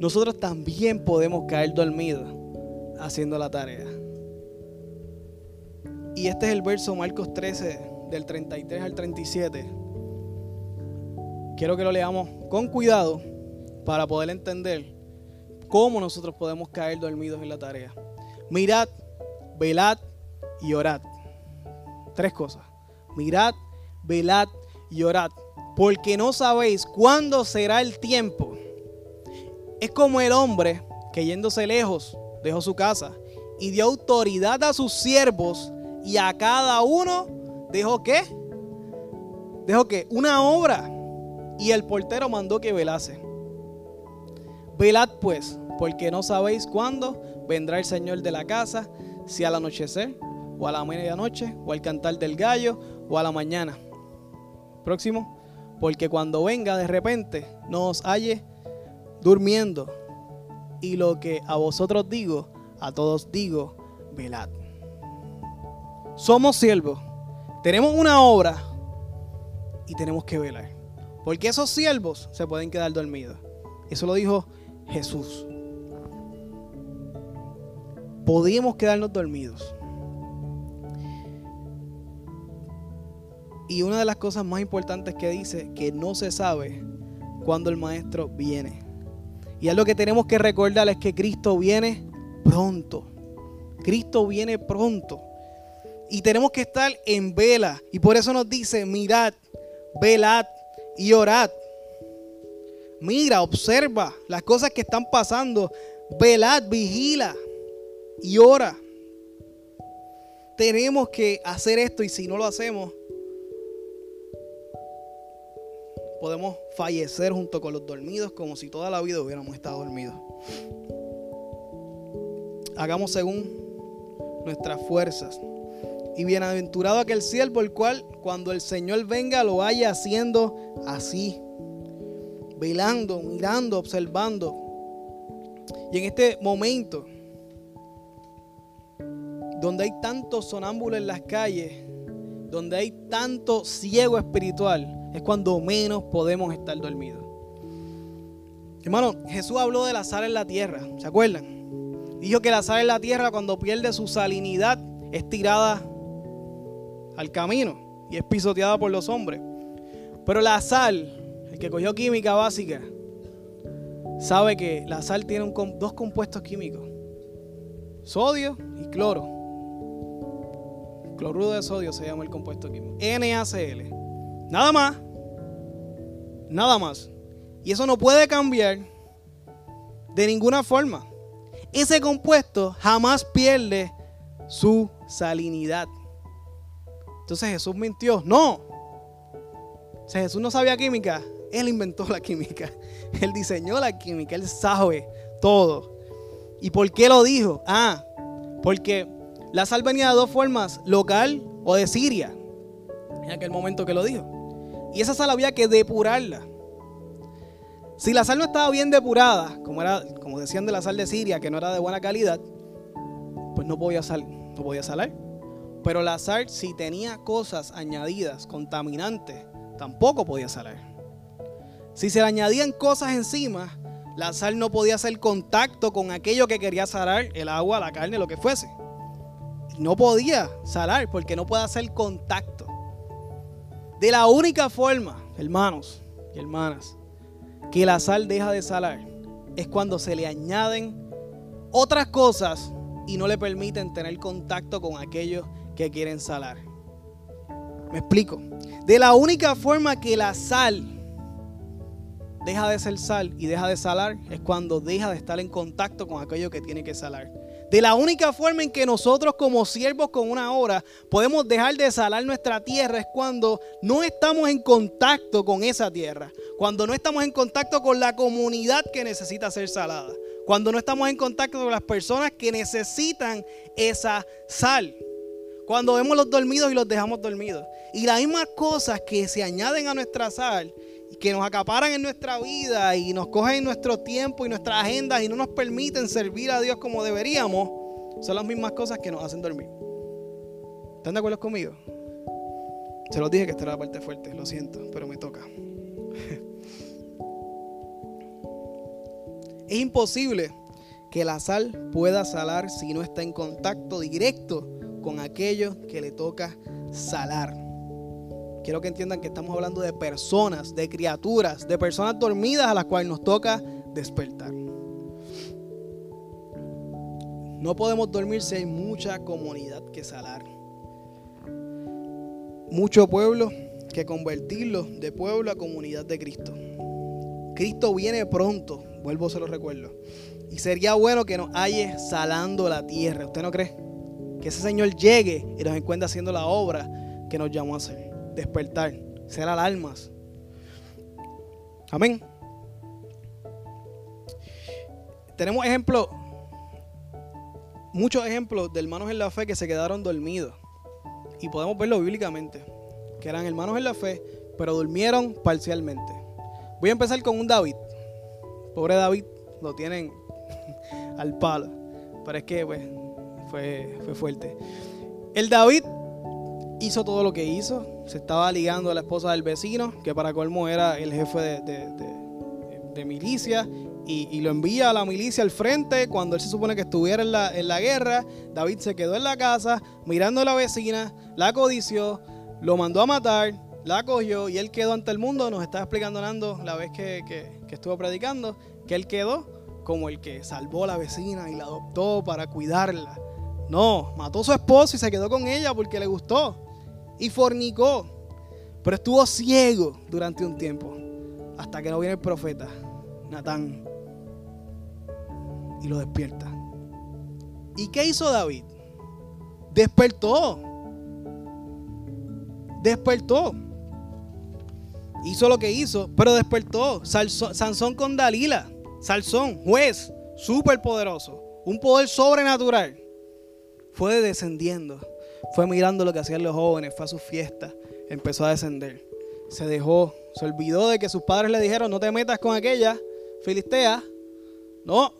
Nosotros también podemos caer dormidos haciendo la tarea. Y este es el verso Marcos 13, del 33 al 37. Quiero que lo leamos con cuidado para poder entender cómo nosotros podemos caer dormidos en la tarea. Mirad, velad y orad. Tres cosas. Mirad, velad y orad. Porque no sabéis cuándo será el tiempo. Es como el hombre que yéndose lejos dejó su casa y dio autoridad a sus siervos y a cada uno dejó qué? Dejó qué? Una obra. Y el portero mandó que velase. Velad pues, porque no sabéis cuándo vendrá el Señor de la casa, si al anochecer, o a la medianoche, o al cantar del gallo, o a la mañana. Próximo, porque cuando venga de repente no os halle durmiendo. Y lo que a vosotros digo, a todos digo, velad. Somos siervos, tenemos una obra y tenemos que velar. Porque esos siervos se pueden quedar dormidos. Eso lo dijo Jesús. Podíamos quedarnos dormidos. Y una de las cosas más importantes que dice, que no se sabe cuándo el maestro viene. Y es lo que tenemos que recordar es que Cristo viene pronto. Cristo viene pronto. Y tenemos que estar en vela. Y por eso nos dice, mirad, velad y orad. Mira, observa las cosas que están pasando. Velad, vigila y ora. Tenemos que hacer esto y si no lo hacemos, podemos fallecer junto con los dormidos como si toda la vida hubiéramos estado dormidos. Hagamos según nuestras fuerzas. Y bienaventurado aquel siervo el cual cuando el Señor venga lo vaya haciendo así, velando, mirando, observando. Y en este momento, donde hay tantos sonámbulos en las calles, donde hay tanto ciego espiritual, es cuando menos podemos estar dormidos. Hermano, Jesús habló de la sal en la tierra, ¿se acuerdan? Dijo que la sal en la tierra cuando pierde su salinidad es tirada al camino y es pisoteada por los hombres. Pero la sal, el que cogió química básica, sabe que la sal tiene dos compuestos químicos, sodio y cloro. Cloruro de sodio se llama el compuesto químico. NaCl. Nada más. Nada más. Y eso no puede cambiar de ninguna forma ese compuesto jamás pierde su salinidad. Entonces Jesús mintió. No. O Jesús no sabía química. Él inventó la química. [LAUGHS] Él diseñó la química. Él sabe todo. ¿Y por qué lo dijo? Ah, porque la sal venía de dos formas, local o de Siria, en aquel momento que lo dijo. Y esa sal había que depurarla. Si la sal no estaba bien depurada, como, era, como decían de la sal de Siria, que no era de buena calidad, pues no podía, sal, no podía salar. Pero la sal, si tenía cosas añadidas, contaminantes, tampoco podía salar. Si se le añadían cosas encima, la sal no podía hacer contacto con aquello que quería salar, el agua, la carne, lo que fuese. No podía salar porque no puede hacer contacto. De la única forma, hermanos y hermanas, que la sal deja de salar es cuando se le añaden otras cosas y no le permiten tener contacto con aquellos que quieren salar. Me explico. De la única forma que la sal deja de ser sal y deja de salar es cuando deja de estar en contacto con aquello que tiene que salar. De la única forma en que nosotros como siervos con una hora podemos dejar de salar nuestra tierra es cuando no estamos en contacto con esa tierra, cuando no estamos en contacto con la comunidad que necesita ser salada, cuando no estamos en contacto con las personas que necesitan esa sal, cuando vemos los dormidos y los dejamos dormidos. Y las mismas cosas que se añaden a nuestra sal que nos acaparan en nuestra vida y nos cogen nuestro tiempo y nuestras agendas y no nos permiten servir a Dios como deberíamos, son las mismas cosas que nos hacen dormir. ¿Están de acuerdo conmigo? Se los dije que esta era la parte fuerte, lo siento, pero me toca. [LAUGHS] es imposible que la sal pueda salar si no está en contacto directo con aquello que le toca salar. Quiero que entiendan que estamos hablando de personas, de criaturas, de personas dormidas a las cuales nos toca despertar. No podemos dormir si hay mucha comunidad que salar. Mucho pueblo que convertirlo de pueblo a comunidad de Cristo. Cristo viene pronto, vuelvo se lo recuerdo. Y sería bueno que nos halle salando la tierra. ¿Usted no cree? Que ese Señor llegue y nos encuentre haciendo la obra que nos llamó a hacer despertar, ser alarmas. Amén. Tenemos ejemplos, muchos ejemplos de hermanos en la fe que se quedaron dormidos. Y podemos verlo bíblicamente. Que eran hermanos en la fe, pero durmieron parcialmente. Voy a empezar con un David. Pobre David, lo tienen [LAUGHS] al palo. Pero es que pues, fue, fue fuerte. El David hizo todo lo que hizo. Se estaba ligando a la esposa del vecino, que para colmo era el jefe de, milicia, y, lo envía a la milicia al frente cuando él se supone que estuviera en la, guerra. David se quedó en la casa mirando a la vecina, la codició, lo mandó a matar, la cogió y él quedó ante el mundo. Nos estaba explicando Nando la vez que, que estuvo predicando, que él quedó como el que salvó a la vecina y la adoptó para cuidarla. No, mató a su esposo y se quedó con ella porque le gustó. Y fornicó. Pero estuvo ciego durante un tiempo. Hasta que no viene el profeta, Natán. Y lo despierta. ¿Y qué hizo David? Despertó. Despertó. Hizo lo que hizo, pero despertó. Sansón con Dalila. Salsón, juez, súper poderoso, un poder sobrenatural. Fue descendiendo, fue mirando lo que hacían los jóvenes, fue a su fiesta, empezó a descender. Se dejó, se olvidó de que sus padres le dijeron, no te metas con aquella filistea. No,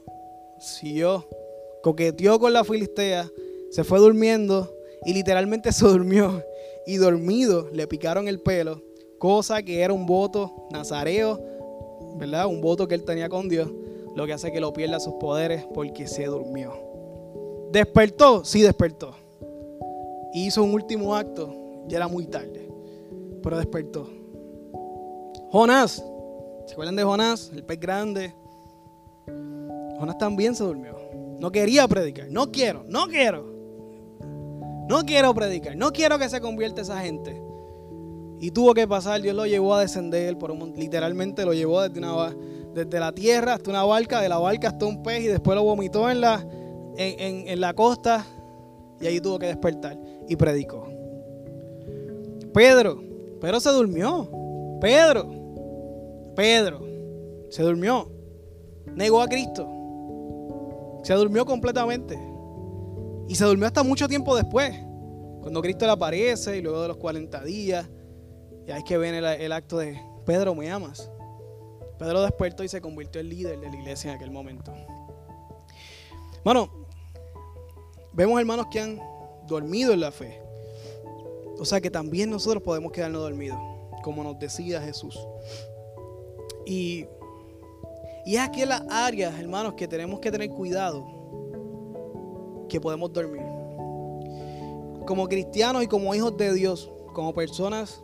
siguió, coqueteó con la filistea, se fue durmiendo y literalmente [LAUGHS] se durmió. Y dormido le picaron el pelo, cosa que era un voto nazareo ¿verdad? Un voto que él tenía con Dios, lo que hace que lo pierda sus poderes porque se durmió. ¿Despertó? Sí, despertó. Hizo un último acto, ya era muy tarde, pero despertó. Jonás, ¿se acuerdan de Jonás? El pez grande. Jonás también se durmió. No quería predicar. No quiero, no quiero. No quiero predicar. No quiero que se convierta esa gente. Y tuvo que pasar, Dios lo llevó a descender, literalmente lo llevó desde, la tierra hasta una barca, de la barca hasta un pez y después lo vomitó en la, en la costa y ahí tuvo que despertar y predicó. Pedro, Pedro se durmió. Pedro, Pedro, se durmió. Negó a Cristo. Se durmió completamente. Y se durmió hasta mucho tiempo después. Cuando Cristo le aparece y luego de los 40 días. Y ahí es que viene el, acto de, Pedro, ¿me amas? Pedro despertó y se convirtió en líder de la iglesia en aquel momento. Bueno, vemos hermanos que han dormido en la fe. O sea que también nosotros podemos quedarnos dormidos, como nos decía Jesús. Y, es aquí en las áreas, hermanos, que tenemos que tener cuidado, que podemos dormir. Como cristianos y como hijos de Dios, como personas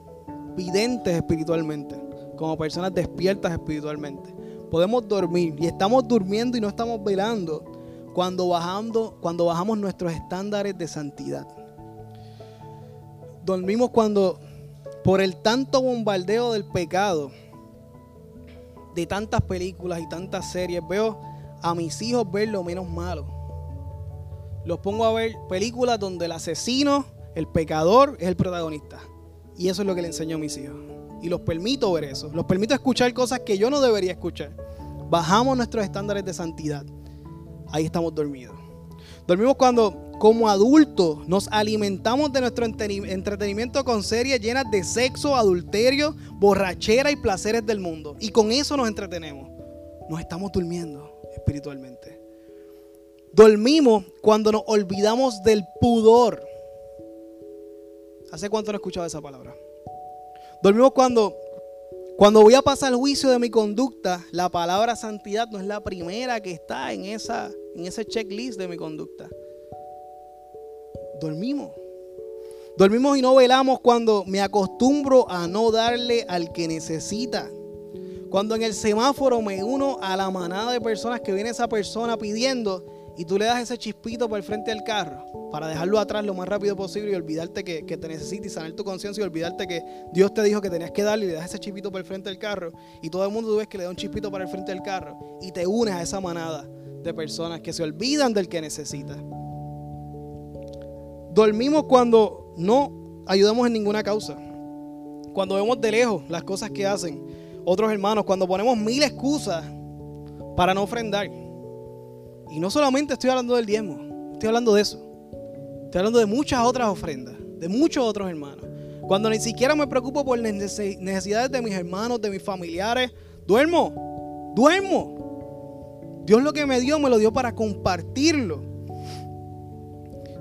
videntes espiritualmente, como personas despiertas espiritualmente. Podemos dormir y estamos durmiendo y no estamos velando cuando, bajando, cuando bajamos nuestros estándares de santidad. Dormimos cuando por el tanto bombardeo del pecado, de tantas películas y tantas series, veo a mis hijos ver lo menos malo. Los pongo a ver películas donde el asesino, el pecador, es el protagonista. Y eso es lo que le enseño a mis hijos. Y los permito ver eso. Los permito escuchar cosas que yo no debería escuchar. Bajamos nuestros estándares de santidad. Ahí estamos dormidos. Dormimos cuando como adultos nos alimentamos de nuestro entretenimiento con series llenas de sexo, adulterio, borrachera y placeres del mundo. Y con eso nos entretenemos. Nos estamos durmiendo espiritualmente. Dormimos cuando nos olvidamos del pudor ¿Hace cuánto no he escuchado esa palabra? Dormimos cuando, cuando voy a pasar el juicio de mi conducta, la palabra santidad no es la primera que está en, esa, en ese checklist de mi conducta. Dormimos. Dormimos y no velamos cuando me acostumbro a no darle al que necesita. Cuando en el semáforo me uno a la manada de personas que viene esa persona pidiendo y tú le das ese chispito por el frente del carro para dejarlo atrás lo más rápido posible y olvidarte que, te necesitas y sanar tu conciencia y olvidarte que Dios te dijo que tenías que darle y le das ese chispito por el frente del carro y todo el mundo tú ves que le da un chispito para el frente del carro y te unes a esa manada de personas que se olvidan del que necesita. Dormimos cuando no ayudamos en ninguna causa. Cuando vemos de lejos las cosas que hacen otros hermanos, cuando ponemos mil excusas para no ofrendar. Y no solamente estoy hablando del diezmo, estoy hablando de eso. Estoy hablando de muchas otras ofrendas, de muchos otros hermanos. Cuando ni siquiera me preocupo por necesidades de mis hermanos, de mis familiares, duermo, duermo. Dios lo que me dio, me lo dio para compartirlo.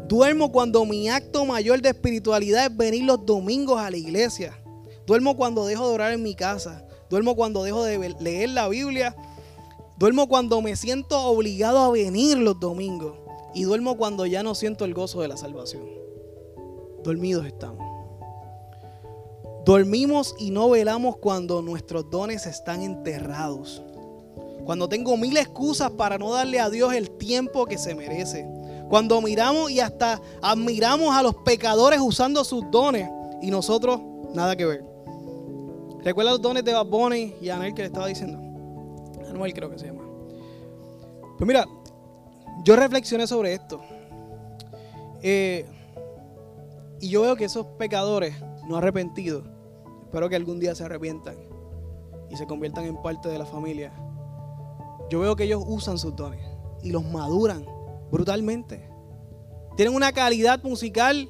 Duermo cuando mi acto mayor de espiritualidad es venir los domingos a la iglesia. Duermo cuando dejo de orar en mi casa. Duermo cuando dejo de leer la Biblia Duermo cuando me siento obligado a venir los domingos. Y duermo cuando ya no siento el gozo de la salvación. Dormidos estamos. Dormimos y no velamos cuando nuestros dones están enterrados. Cuando tengo mil excusas para no darle a Dios el tiempo que se merece. Cuando miramos y hasta admiramos a los pecadores usando sus dones y nosotros nada que ver. ¿Recuerda los dones de Bad y Anel que le estaba diciendo? Anuel creo que se llama. Pues mira, yo reflexioné sobre esto. Eh, y yo veo que esos pecadores no arrepentidos, espero que algún día se arrepientan y se conviertan en parte de la familia. Yo veo que ellos usan sus dones y los maduran brutalmente. Tienen una calidad musical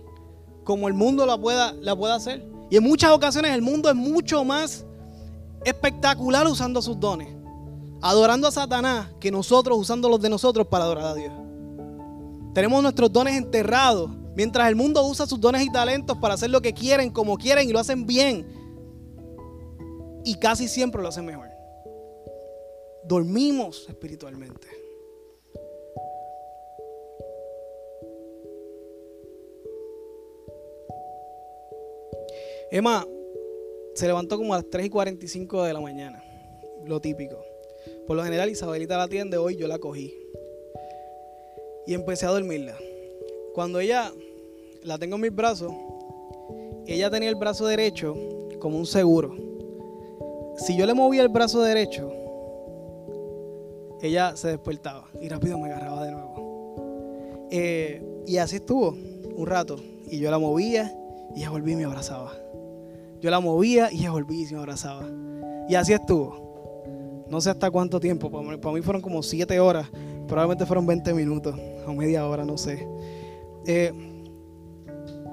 como el mundo la pueda, la pueda hacer. Y en muchas ocasiones el mundo es mucho más espectacular usando sus dones. Adorando a Satanás que nosotros usando los de nosotros para adorar a Dios. Tenemos nuestros dones enterrados Mientras el mundo usa sus dones y talentos para hacer lo que quieren, como quieren y lo hacen bien. Y casi siempre lo hacen mejor. Dormimos espiritualmente. Emma se levantó como a las 3 y 45 de la mañana, lo típico. Por lo general Isabelita la atiende, hoy yo la cogí. Y empecé a dormirla. Cuando ella la tengo en mis brazos, ella tenía el brazo derecho como un seguro. Si yo le movía el brazo derecho, ella se despertaba y rápido me agarraba de nuevo. Eh, y así estuvo un rato. Y yo la movía y ella volvía y me abrazaba. Yo la movía y ella volvía y me abrazaba. Y así estuvo. No sé hasta cuánto tiempo. Para mí, fueron como siete horas. Probablemente fueron 20 minutos o media hora, no sé. Eh,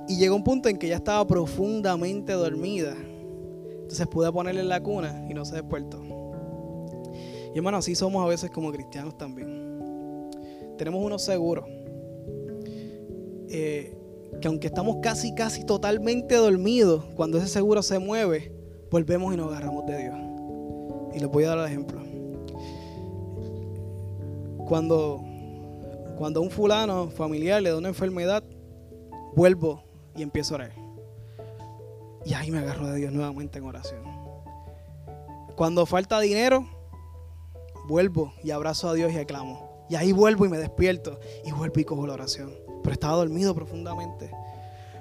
y llegó un punto en que ella estaba profundamente dormida. Entonces pude ponerle en la cuna y no se despertó. Y hermano, así somos a veces como cristianos también. Tenemos unos seguros. Eh, que aunque estamos casi, casi totalmente dormidos, cuando ese seguro se mueve, volvemos y nos agarramos de Dios. Y les voy a dar el ejemplo. Cuando cuando un fulano familiar le da una enfermedad, vuelvo y empiezo a orar. Y ahí me agarro de Dios nuevamente en oración. Cuando falta dinero, vuelvo y abrazo a Dios y aclamo. Y ahí vuelvo y me despierto y vuelvo y cojo la oración. Pero estaba dormido profundamente.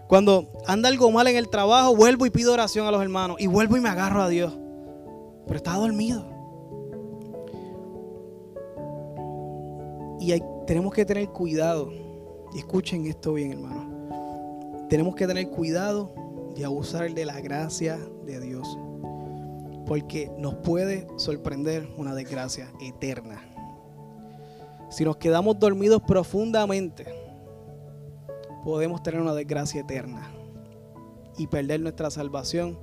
Cuando anda algo mal en el trabajo, vuelvo y pido oración a los hermanos. Y vuelvo y me agarro a Dios. Pero estaba dormido. Y tenemos que tener cuidado. Escuchen esto bien, hermano. Tenemos que tener cuidado de abusar de la gracia de Dios. Porque nos puede sorprender una desgracia eterna. Si nos quedamos dormidos profundamente, podemos tener una desgracia eterna y perder nuestra salvación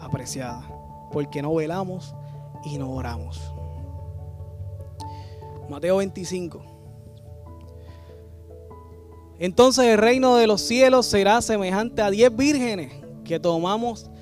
apreciada. Porque no velamos y no oramos. Mateo 25. Entonces el reino de los cielos será semejante a diez vírgenes que tomamos,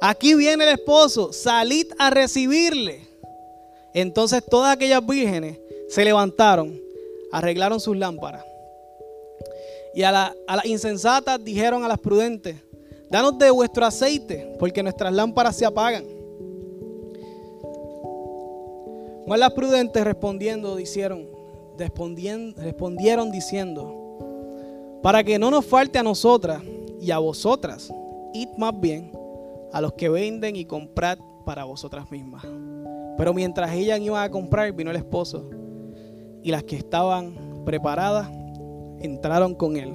Aquí viene el esposo, salid a recibirle. Entonces todas aquellas vírgenes se levantaron, arreglaron sus lámparas. Y a, las insensatas dijeron a las prudentes, danos de vuestro aceite, porque nuestras lámparas se apagan. Mas las prudentes respondiendo, dijeron, respondieron diciendo, para que no nos falte a nosotras y a vosotras, id más bien a los que venden y comprad para vosotras mismas. Pero mientras ellas iban a comprar, vino el esposo, y las que estaban preparadas entraron con él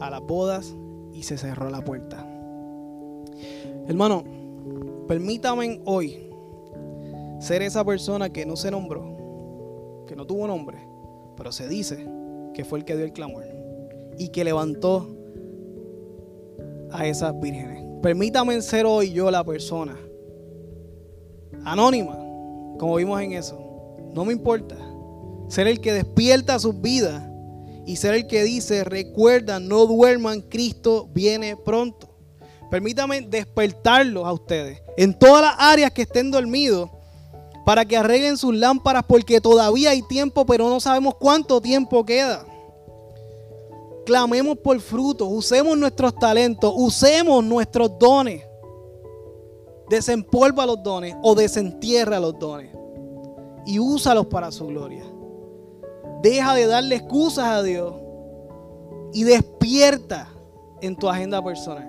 a las bodas y se cerró la puerta. Hermano, permítame hoy ser esa persona que no se nombró, que no tuvo nombre, pero se dice que fue el que dio el clamor y que levantó a esas vírgenes. Permítame ser hoy yo la persona anónima como vimos en eso. No me importa. Ser el que despierta sus vidas y ser el que dice, recuerda, no duerman, Cristo viene pronto. Permítame despertarlos a ustedes en todas las áreas que estén dormidos para que arreglen sus lámparas porque todavía hay tiempo, pero no sabemos cuánto tiempo queda. Clamemos por frutos, usemos nuestros talentos, usemos nuestros dones. Desempolva los dones o desentierra los dones y úsalos para su gloria. Deja de darle excusas a Dios y despierta en tu agenda personal.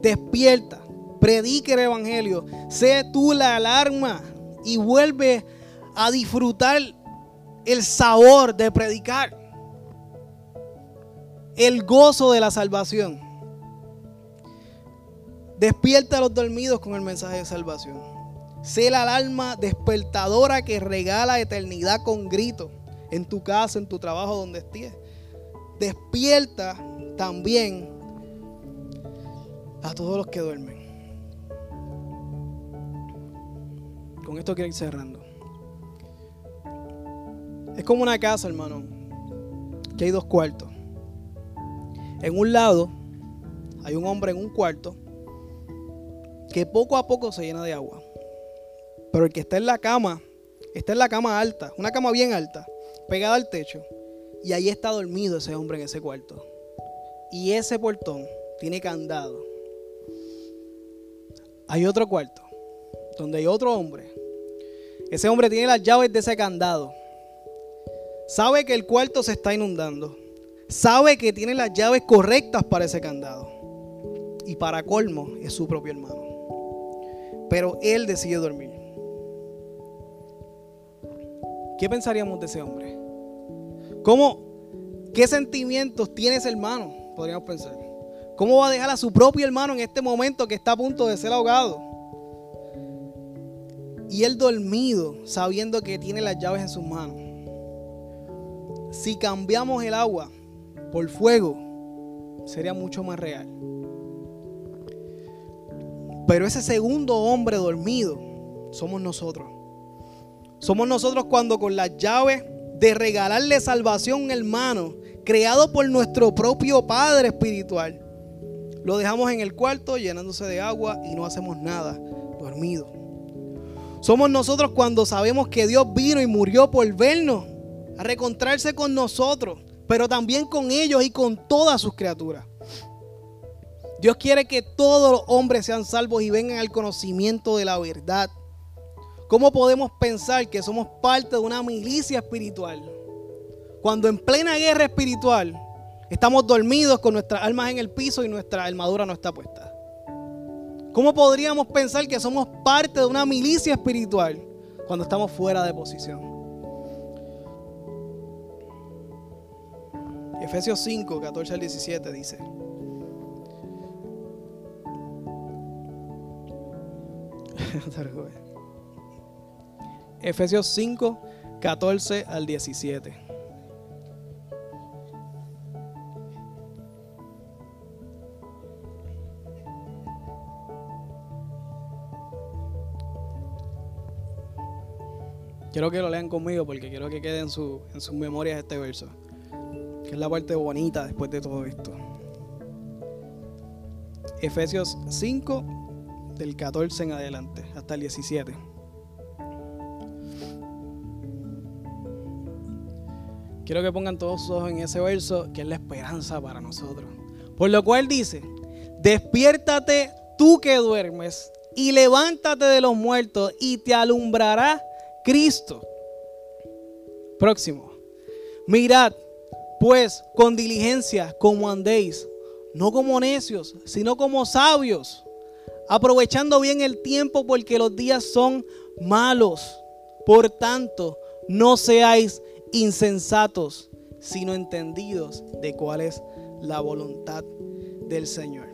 Despierta, predique el Evangelio, sé tú la alarma y vuelve a disfrutar el sabor de predicar, el gozo de la salvación. Despierta a los dormidos con el mensaje de salvación. Sé la alarma despertadora que regala eternidad con grito en tu casa, en tu trabajo, donde estés. Despierta también a todos los que duermen. Con esto quiero ir cerrando. Es como una casa, hermano, que hay dos cuartos. En un lado hay un hombre en un cuarto que poco a poco se llena de agua. Pero el que está en la cama, está en la cama alta, una cama bien alta, pegada al techo. Y ahí está dormido ese hombre en ese cuarto. Y ese portón tiene candado. Hay otro cuarto donde hay otro hombre. Ese hombre tiene las llaves de ese candado. Sabe que el cuarto se está inundando. Sabe que tiene las llaves correctas para ese candado. Y para colmo es su propio hermano. Pero él decide dormir. ¿qué pensaríamos de ese hombre? ¿Cómo, qué sentimientos tiene ese hermano? Podríamos pensar. ¿Cómo va a dejar a su propio hermano en este momento que está a punto de ser ahogado? Y él dormido, sabiendo que tiene las llaves en sus manos. Si cambiamos el agua por fuego, sería mucho más real. Pero ese segundo hombre dormido somos nosotros. Somos nosotros cuando con las llaves de regalarle salvación hermano, creado por nuestro propio Padre Espiritual, lo dejamos en el cuarto llenándose de agua y no hacemos nada, dormido. Somos nosotros cuando sabemos que Dios vino y murió por vernos, a recontrarse con nosotros, pero también con ellos y con todas sus criaturas. Dios quiere que todos los hombres sean salvos y vengan al conocimiento de la verdad. ¿Cómo podemos pensar que somos parte de una milicia espiritual cuando en plena guerra espiritual estamos dormidos con nuestras almas en el piso y nuestra armadura no está puesta? ¿Cómo podríamos pensar que somos parte de una milicia espiritual cuando estamos fuera de posición? Efesios 5, 14 al 17 dice. [LAUGHS] Efesios 5, 14 al 17. Quiero que lo lean conmigo porque quiero que quede en, su, en sus memorias este verso, es la parte bonita después de todo esto. Efesios 5, del 14 en adelante, hasta el 17. Quiero que pongan todos sus ojos en ese verso, que es la esperanza para nosotros. Por lo cual dice, despiértate tú que duermes y levántate de los muertos y te alumbrará Cristo. Próximo. Mirad, pues, con diligencia como andéis, no como necios, sino como sabios, aprovechando bien el tiempo porque los días son malos. Por tanto, no seáis insensatos, sino entendidos de cuál es la voluntad del Señor.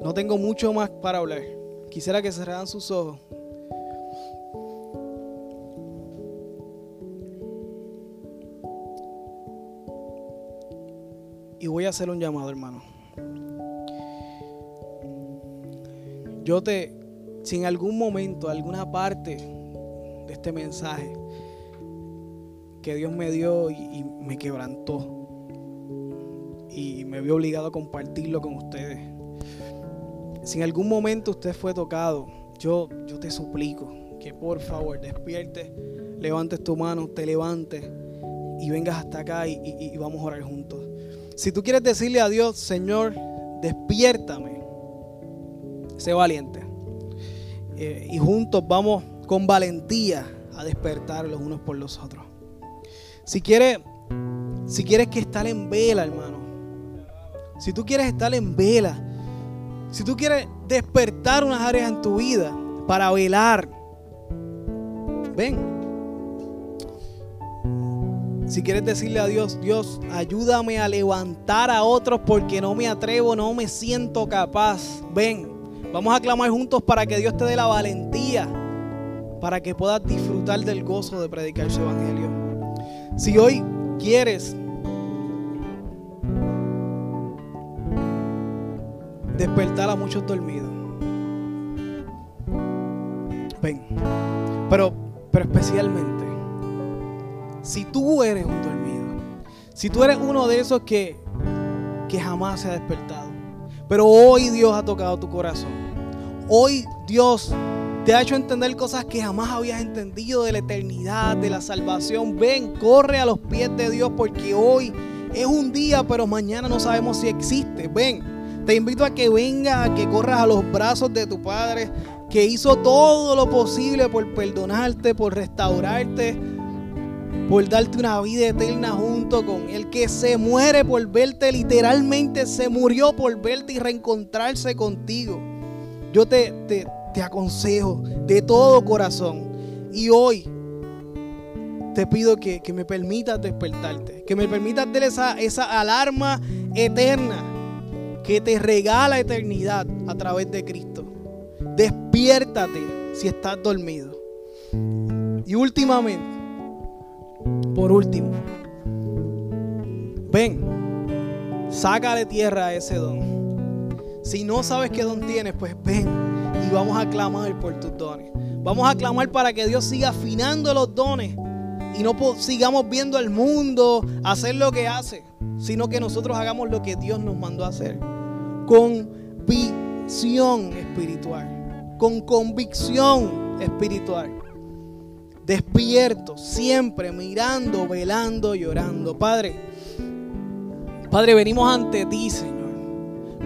No tengo mucho más para hablar. Quisiera que cerraran sus ojos. Y voy a hacer un llamado, hermano. Yo te si en algún momento, alguna parte de este mensaje que Dios me dio y, me quebrantó y me vio obligado a compartirlo con ustedes, si en algún momento usted fue tocado, yo, yo te suplico que por favor despierte, levantes tu mano, te levantes y vengas hasta acá y, vamos a orar juntos. Si tú quieres decirle a Dios, Señor, despiértame, sé valiente. Eh, y juntos vamos con valentía a despertar los unos por los otros. Si quieres, si quieres que estar en vela, hermano. Si tú quieres estar en vela, si tú quieres despertar unas áreas en tu vida para velar, ven. Si quieres decirle a Dios, Dios, ayúdame a levantar a otros porque no me atrevo, no me siento capaz. Ven, vamos a clamar juntos para que Dios te dé la valentía, para que puedas disfrutar del gozo de predicar su evangelio. Si hoy quieres despertar a muchos dormidos, ven, pero, pero especialmente si tú eres un dormido, si tú eres uno de esos que, que jamás se ha despertado, pero hoy Dios ha tocado tu corazón, hoy Dios te ha hecho entender cosas que jamás habías entendido de la eternidad, de la salvación, ven, corre a los pies de Dios porque hoy es un día, pero mañana no sabemos si existe, ven. Te invito a que vengas, a que corras a los brazos de tu Padre, que hizo todo lo posible por perdonarte, por restaurarte, por darte una vida eterna junto con Él, que se muere por verte, literalmente se murió por verte y reencontrarse contigo. Yo te, te, aconsejo de todo corazón y hoy te pido que, me permitas despertarte, que me permitas dar esa, esa alarma eterna que te regala eternidad a través de Cristo. Despiértate si estás dormido. Y últimamente, por último, ven, saca de tierra ese don. Si no sabes qué don tienes, pues ven y vamos a clamar por tus dones. Vamos a clamar para que Dios siga afinando los dones y no sigamos viendo al mundo hacer lo que hace, sino que nosotros hagamos lo que Dios nos mandó a hacer. Con visión espiritual, con convicción espiritual despierto, siempre mirando, velando, llorando. Padre, Padre, venimos ante ti, Señor.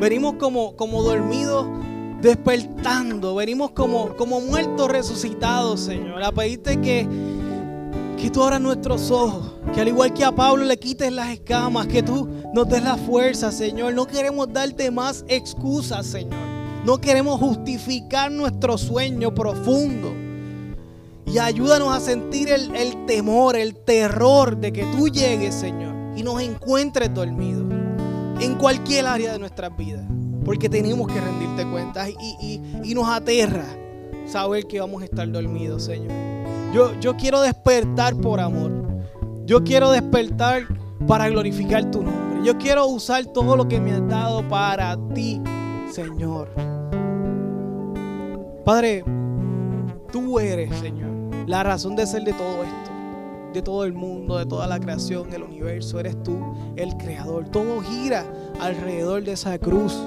Venimos como, como dormidos despertando. Venimos como, como muertos resucitados, Señor. A pedirte que, que tú abras nuestros ojos. Que al igual que a Pablo le quites las escamas. Que tú nos des la fuerza, Señor. No queremos darte más excusas, Señor. No queremos justificar nuestro sueño profundo. Y ayúdanos a sentir el, temor, el terror de que tú llegues, Señor, y nos encuentres dormidos en cualquier área de nuestras vidas. Porque tenemos que rendirte cuentas y, y, nos aterra saber que vamos a estar dormidos, Señor. Yo, yo quiero despertar por amor. Yo quiero despertar para glorificar tu nombre. Yo quiero usar todo lo que me has dado para ti, Señor. Padre, tú eres, Señor la razón de ser de todo esto, de todo el mundo, de toda la creación, el universo, eres tú, el creador. Todo gira alrededor de esa cruz.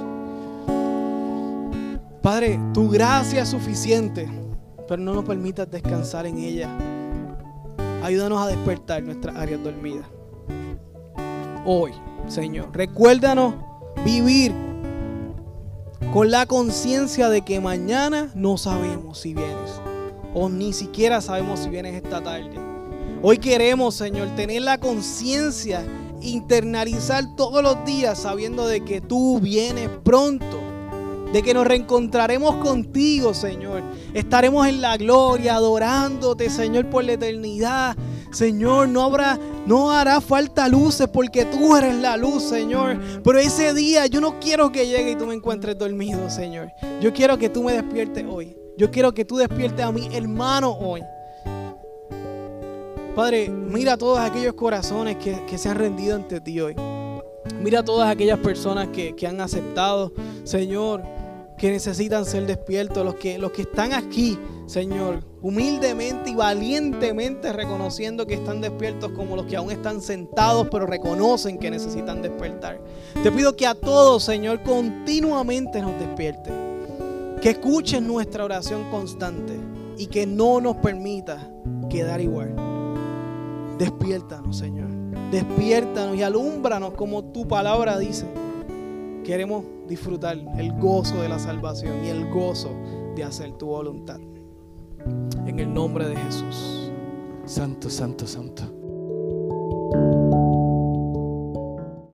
Padre, tu gracia es suficiente, pero no nos permitas descansar en ella. Ayúdanos a despertar nuestras áreas dormidas. Hoy, Señor, recuérdanos vivir con la conciencia de que mañana no sabemos si vienes o ni siquiera sabemos si vienes esta tarde. Hoy queremos, Señor, tener la conciencia, internalizar todos los días sabiendo de que tú vienes pronto, de que nos reencontraremos contigo, Señor. Estaremos en la gloria, adorándote, Señor, por la eternidad. Señor, no habrá, no hará falta luces porque tú eres la luz, Señor. Pero ese día yo no quiero que llegue y tú me encuentres dormido, Señor. Yo quiero que tú me despiertes hoy. Yo quiero que tú despiertes a mi hermano hoy. Padre, mira todos aquellos corazones que, se han rendido ante ti hoy. Mira todas aquellas personas que, que han aceptado, Señor, que necesitan ser despiertos, los que, los que están aquí, Señor, humildemente y valientemente reconociendo que están despiertos como los que aún están sentados, pero reconocen que necesitan despertar. Te pido que a todos, Señor, continuamente nos despierte. Que escuches nuestra oración constante y que no nos permita quedar igual. Despiértanos, Señor. Despiértanos y alúmbranos como tu palabra dice. Queremos disfrutar el gozo de la salvación y el gozo de hacer tu voluntad. En el nombre de Jesús. Santo, santo, santo.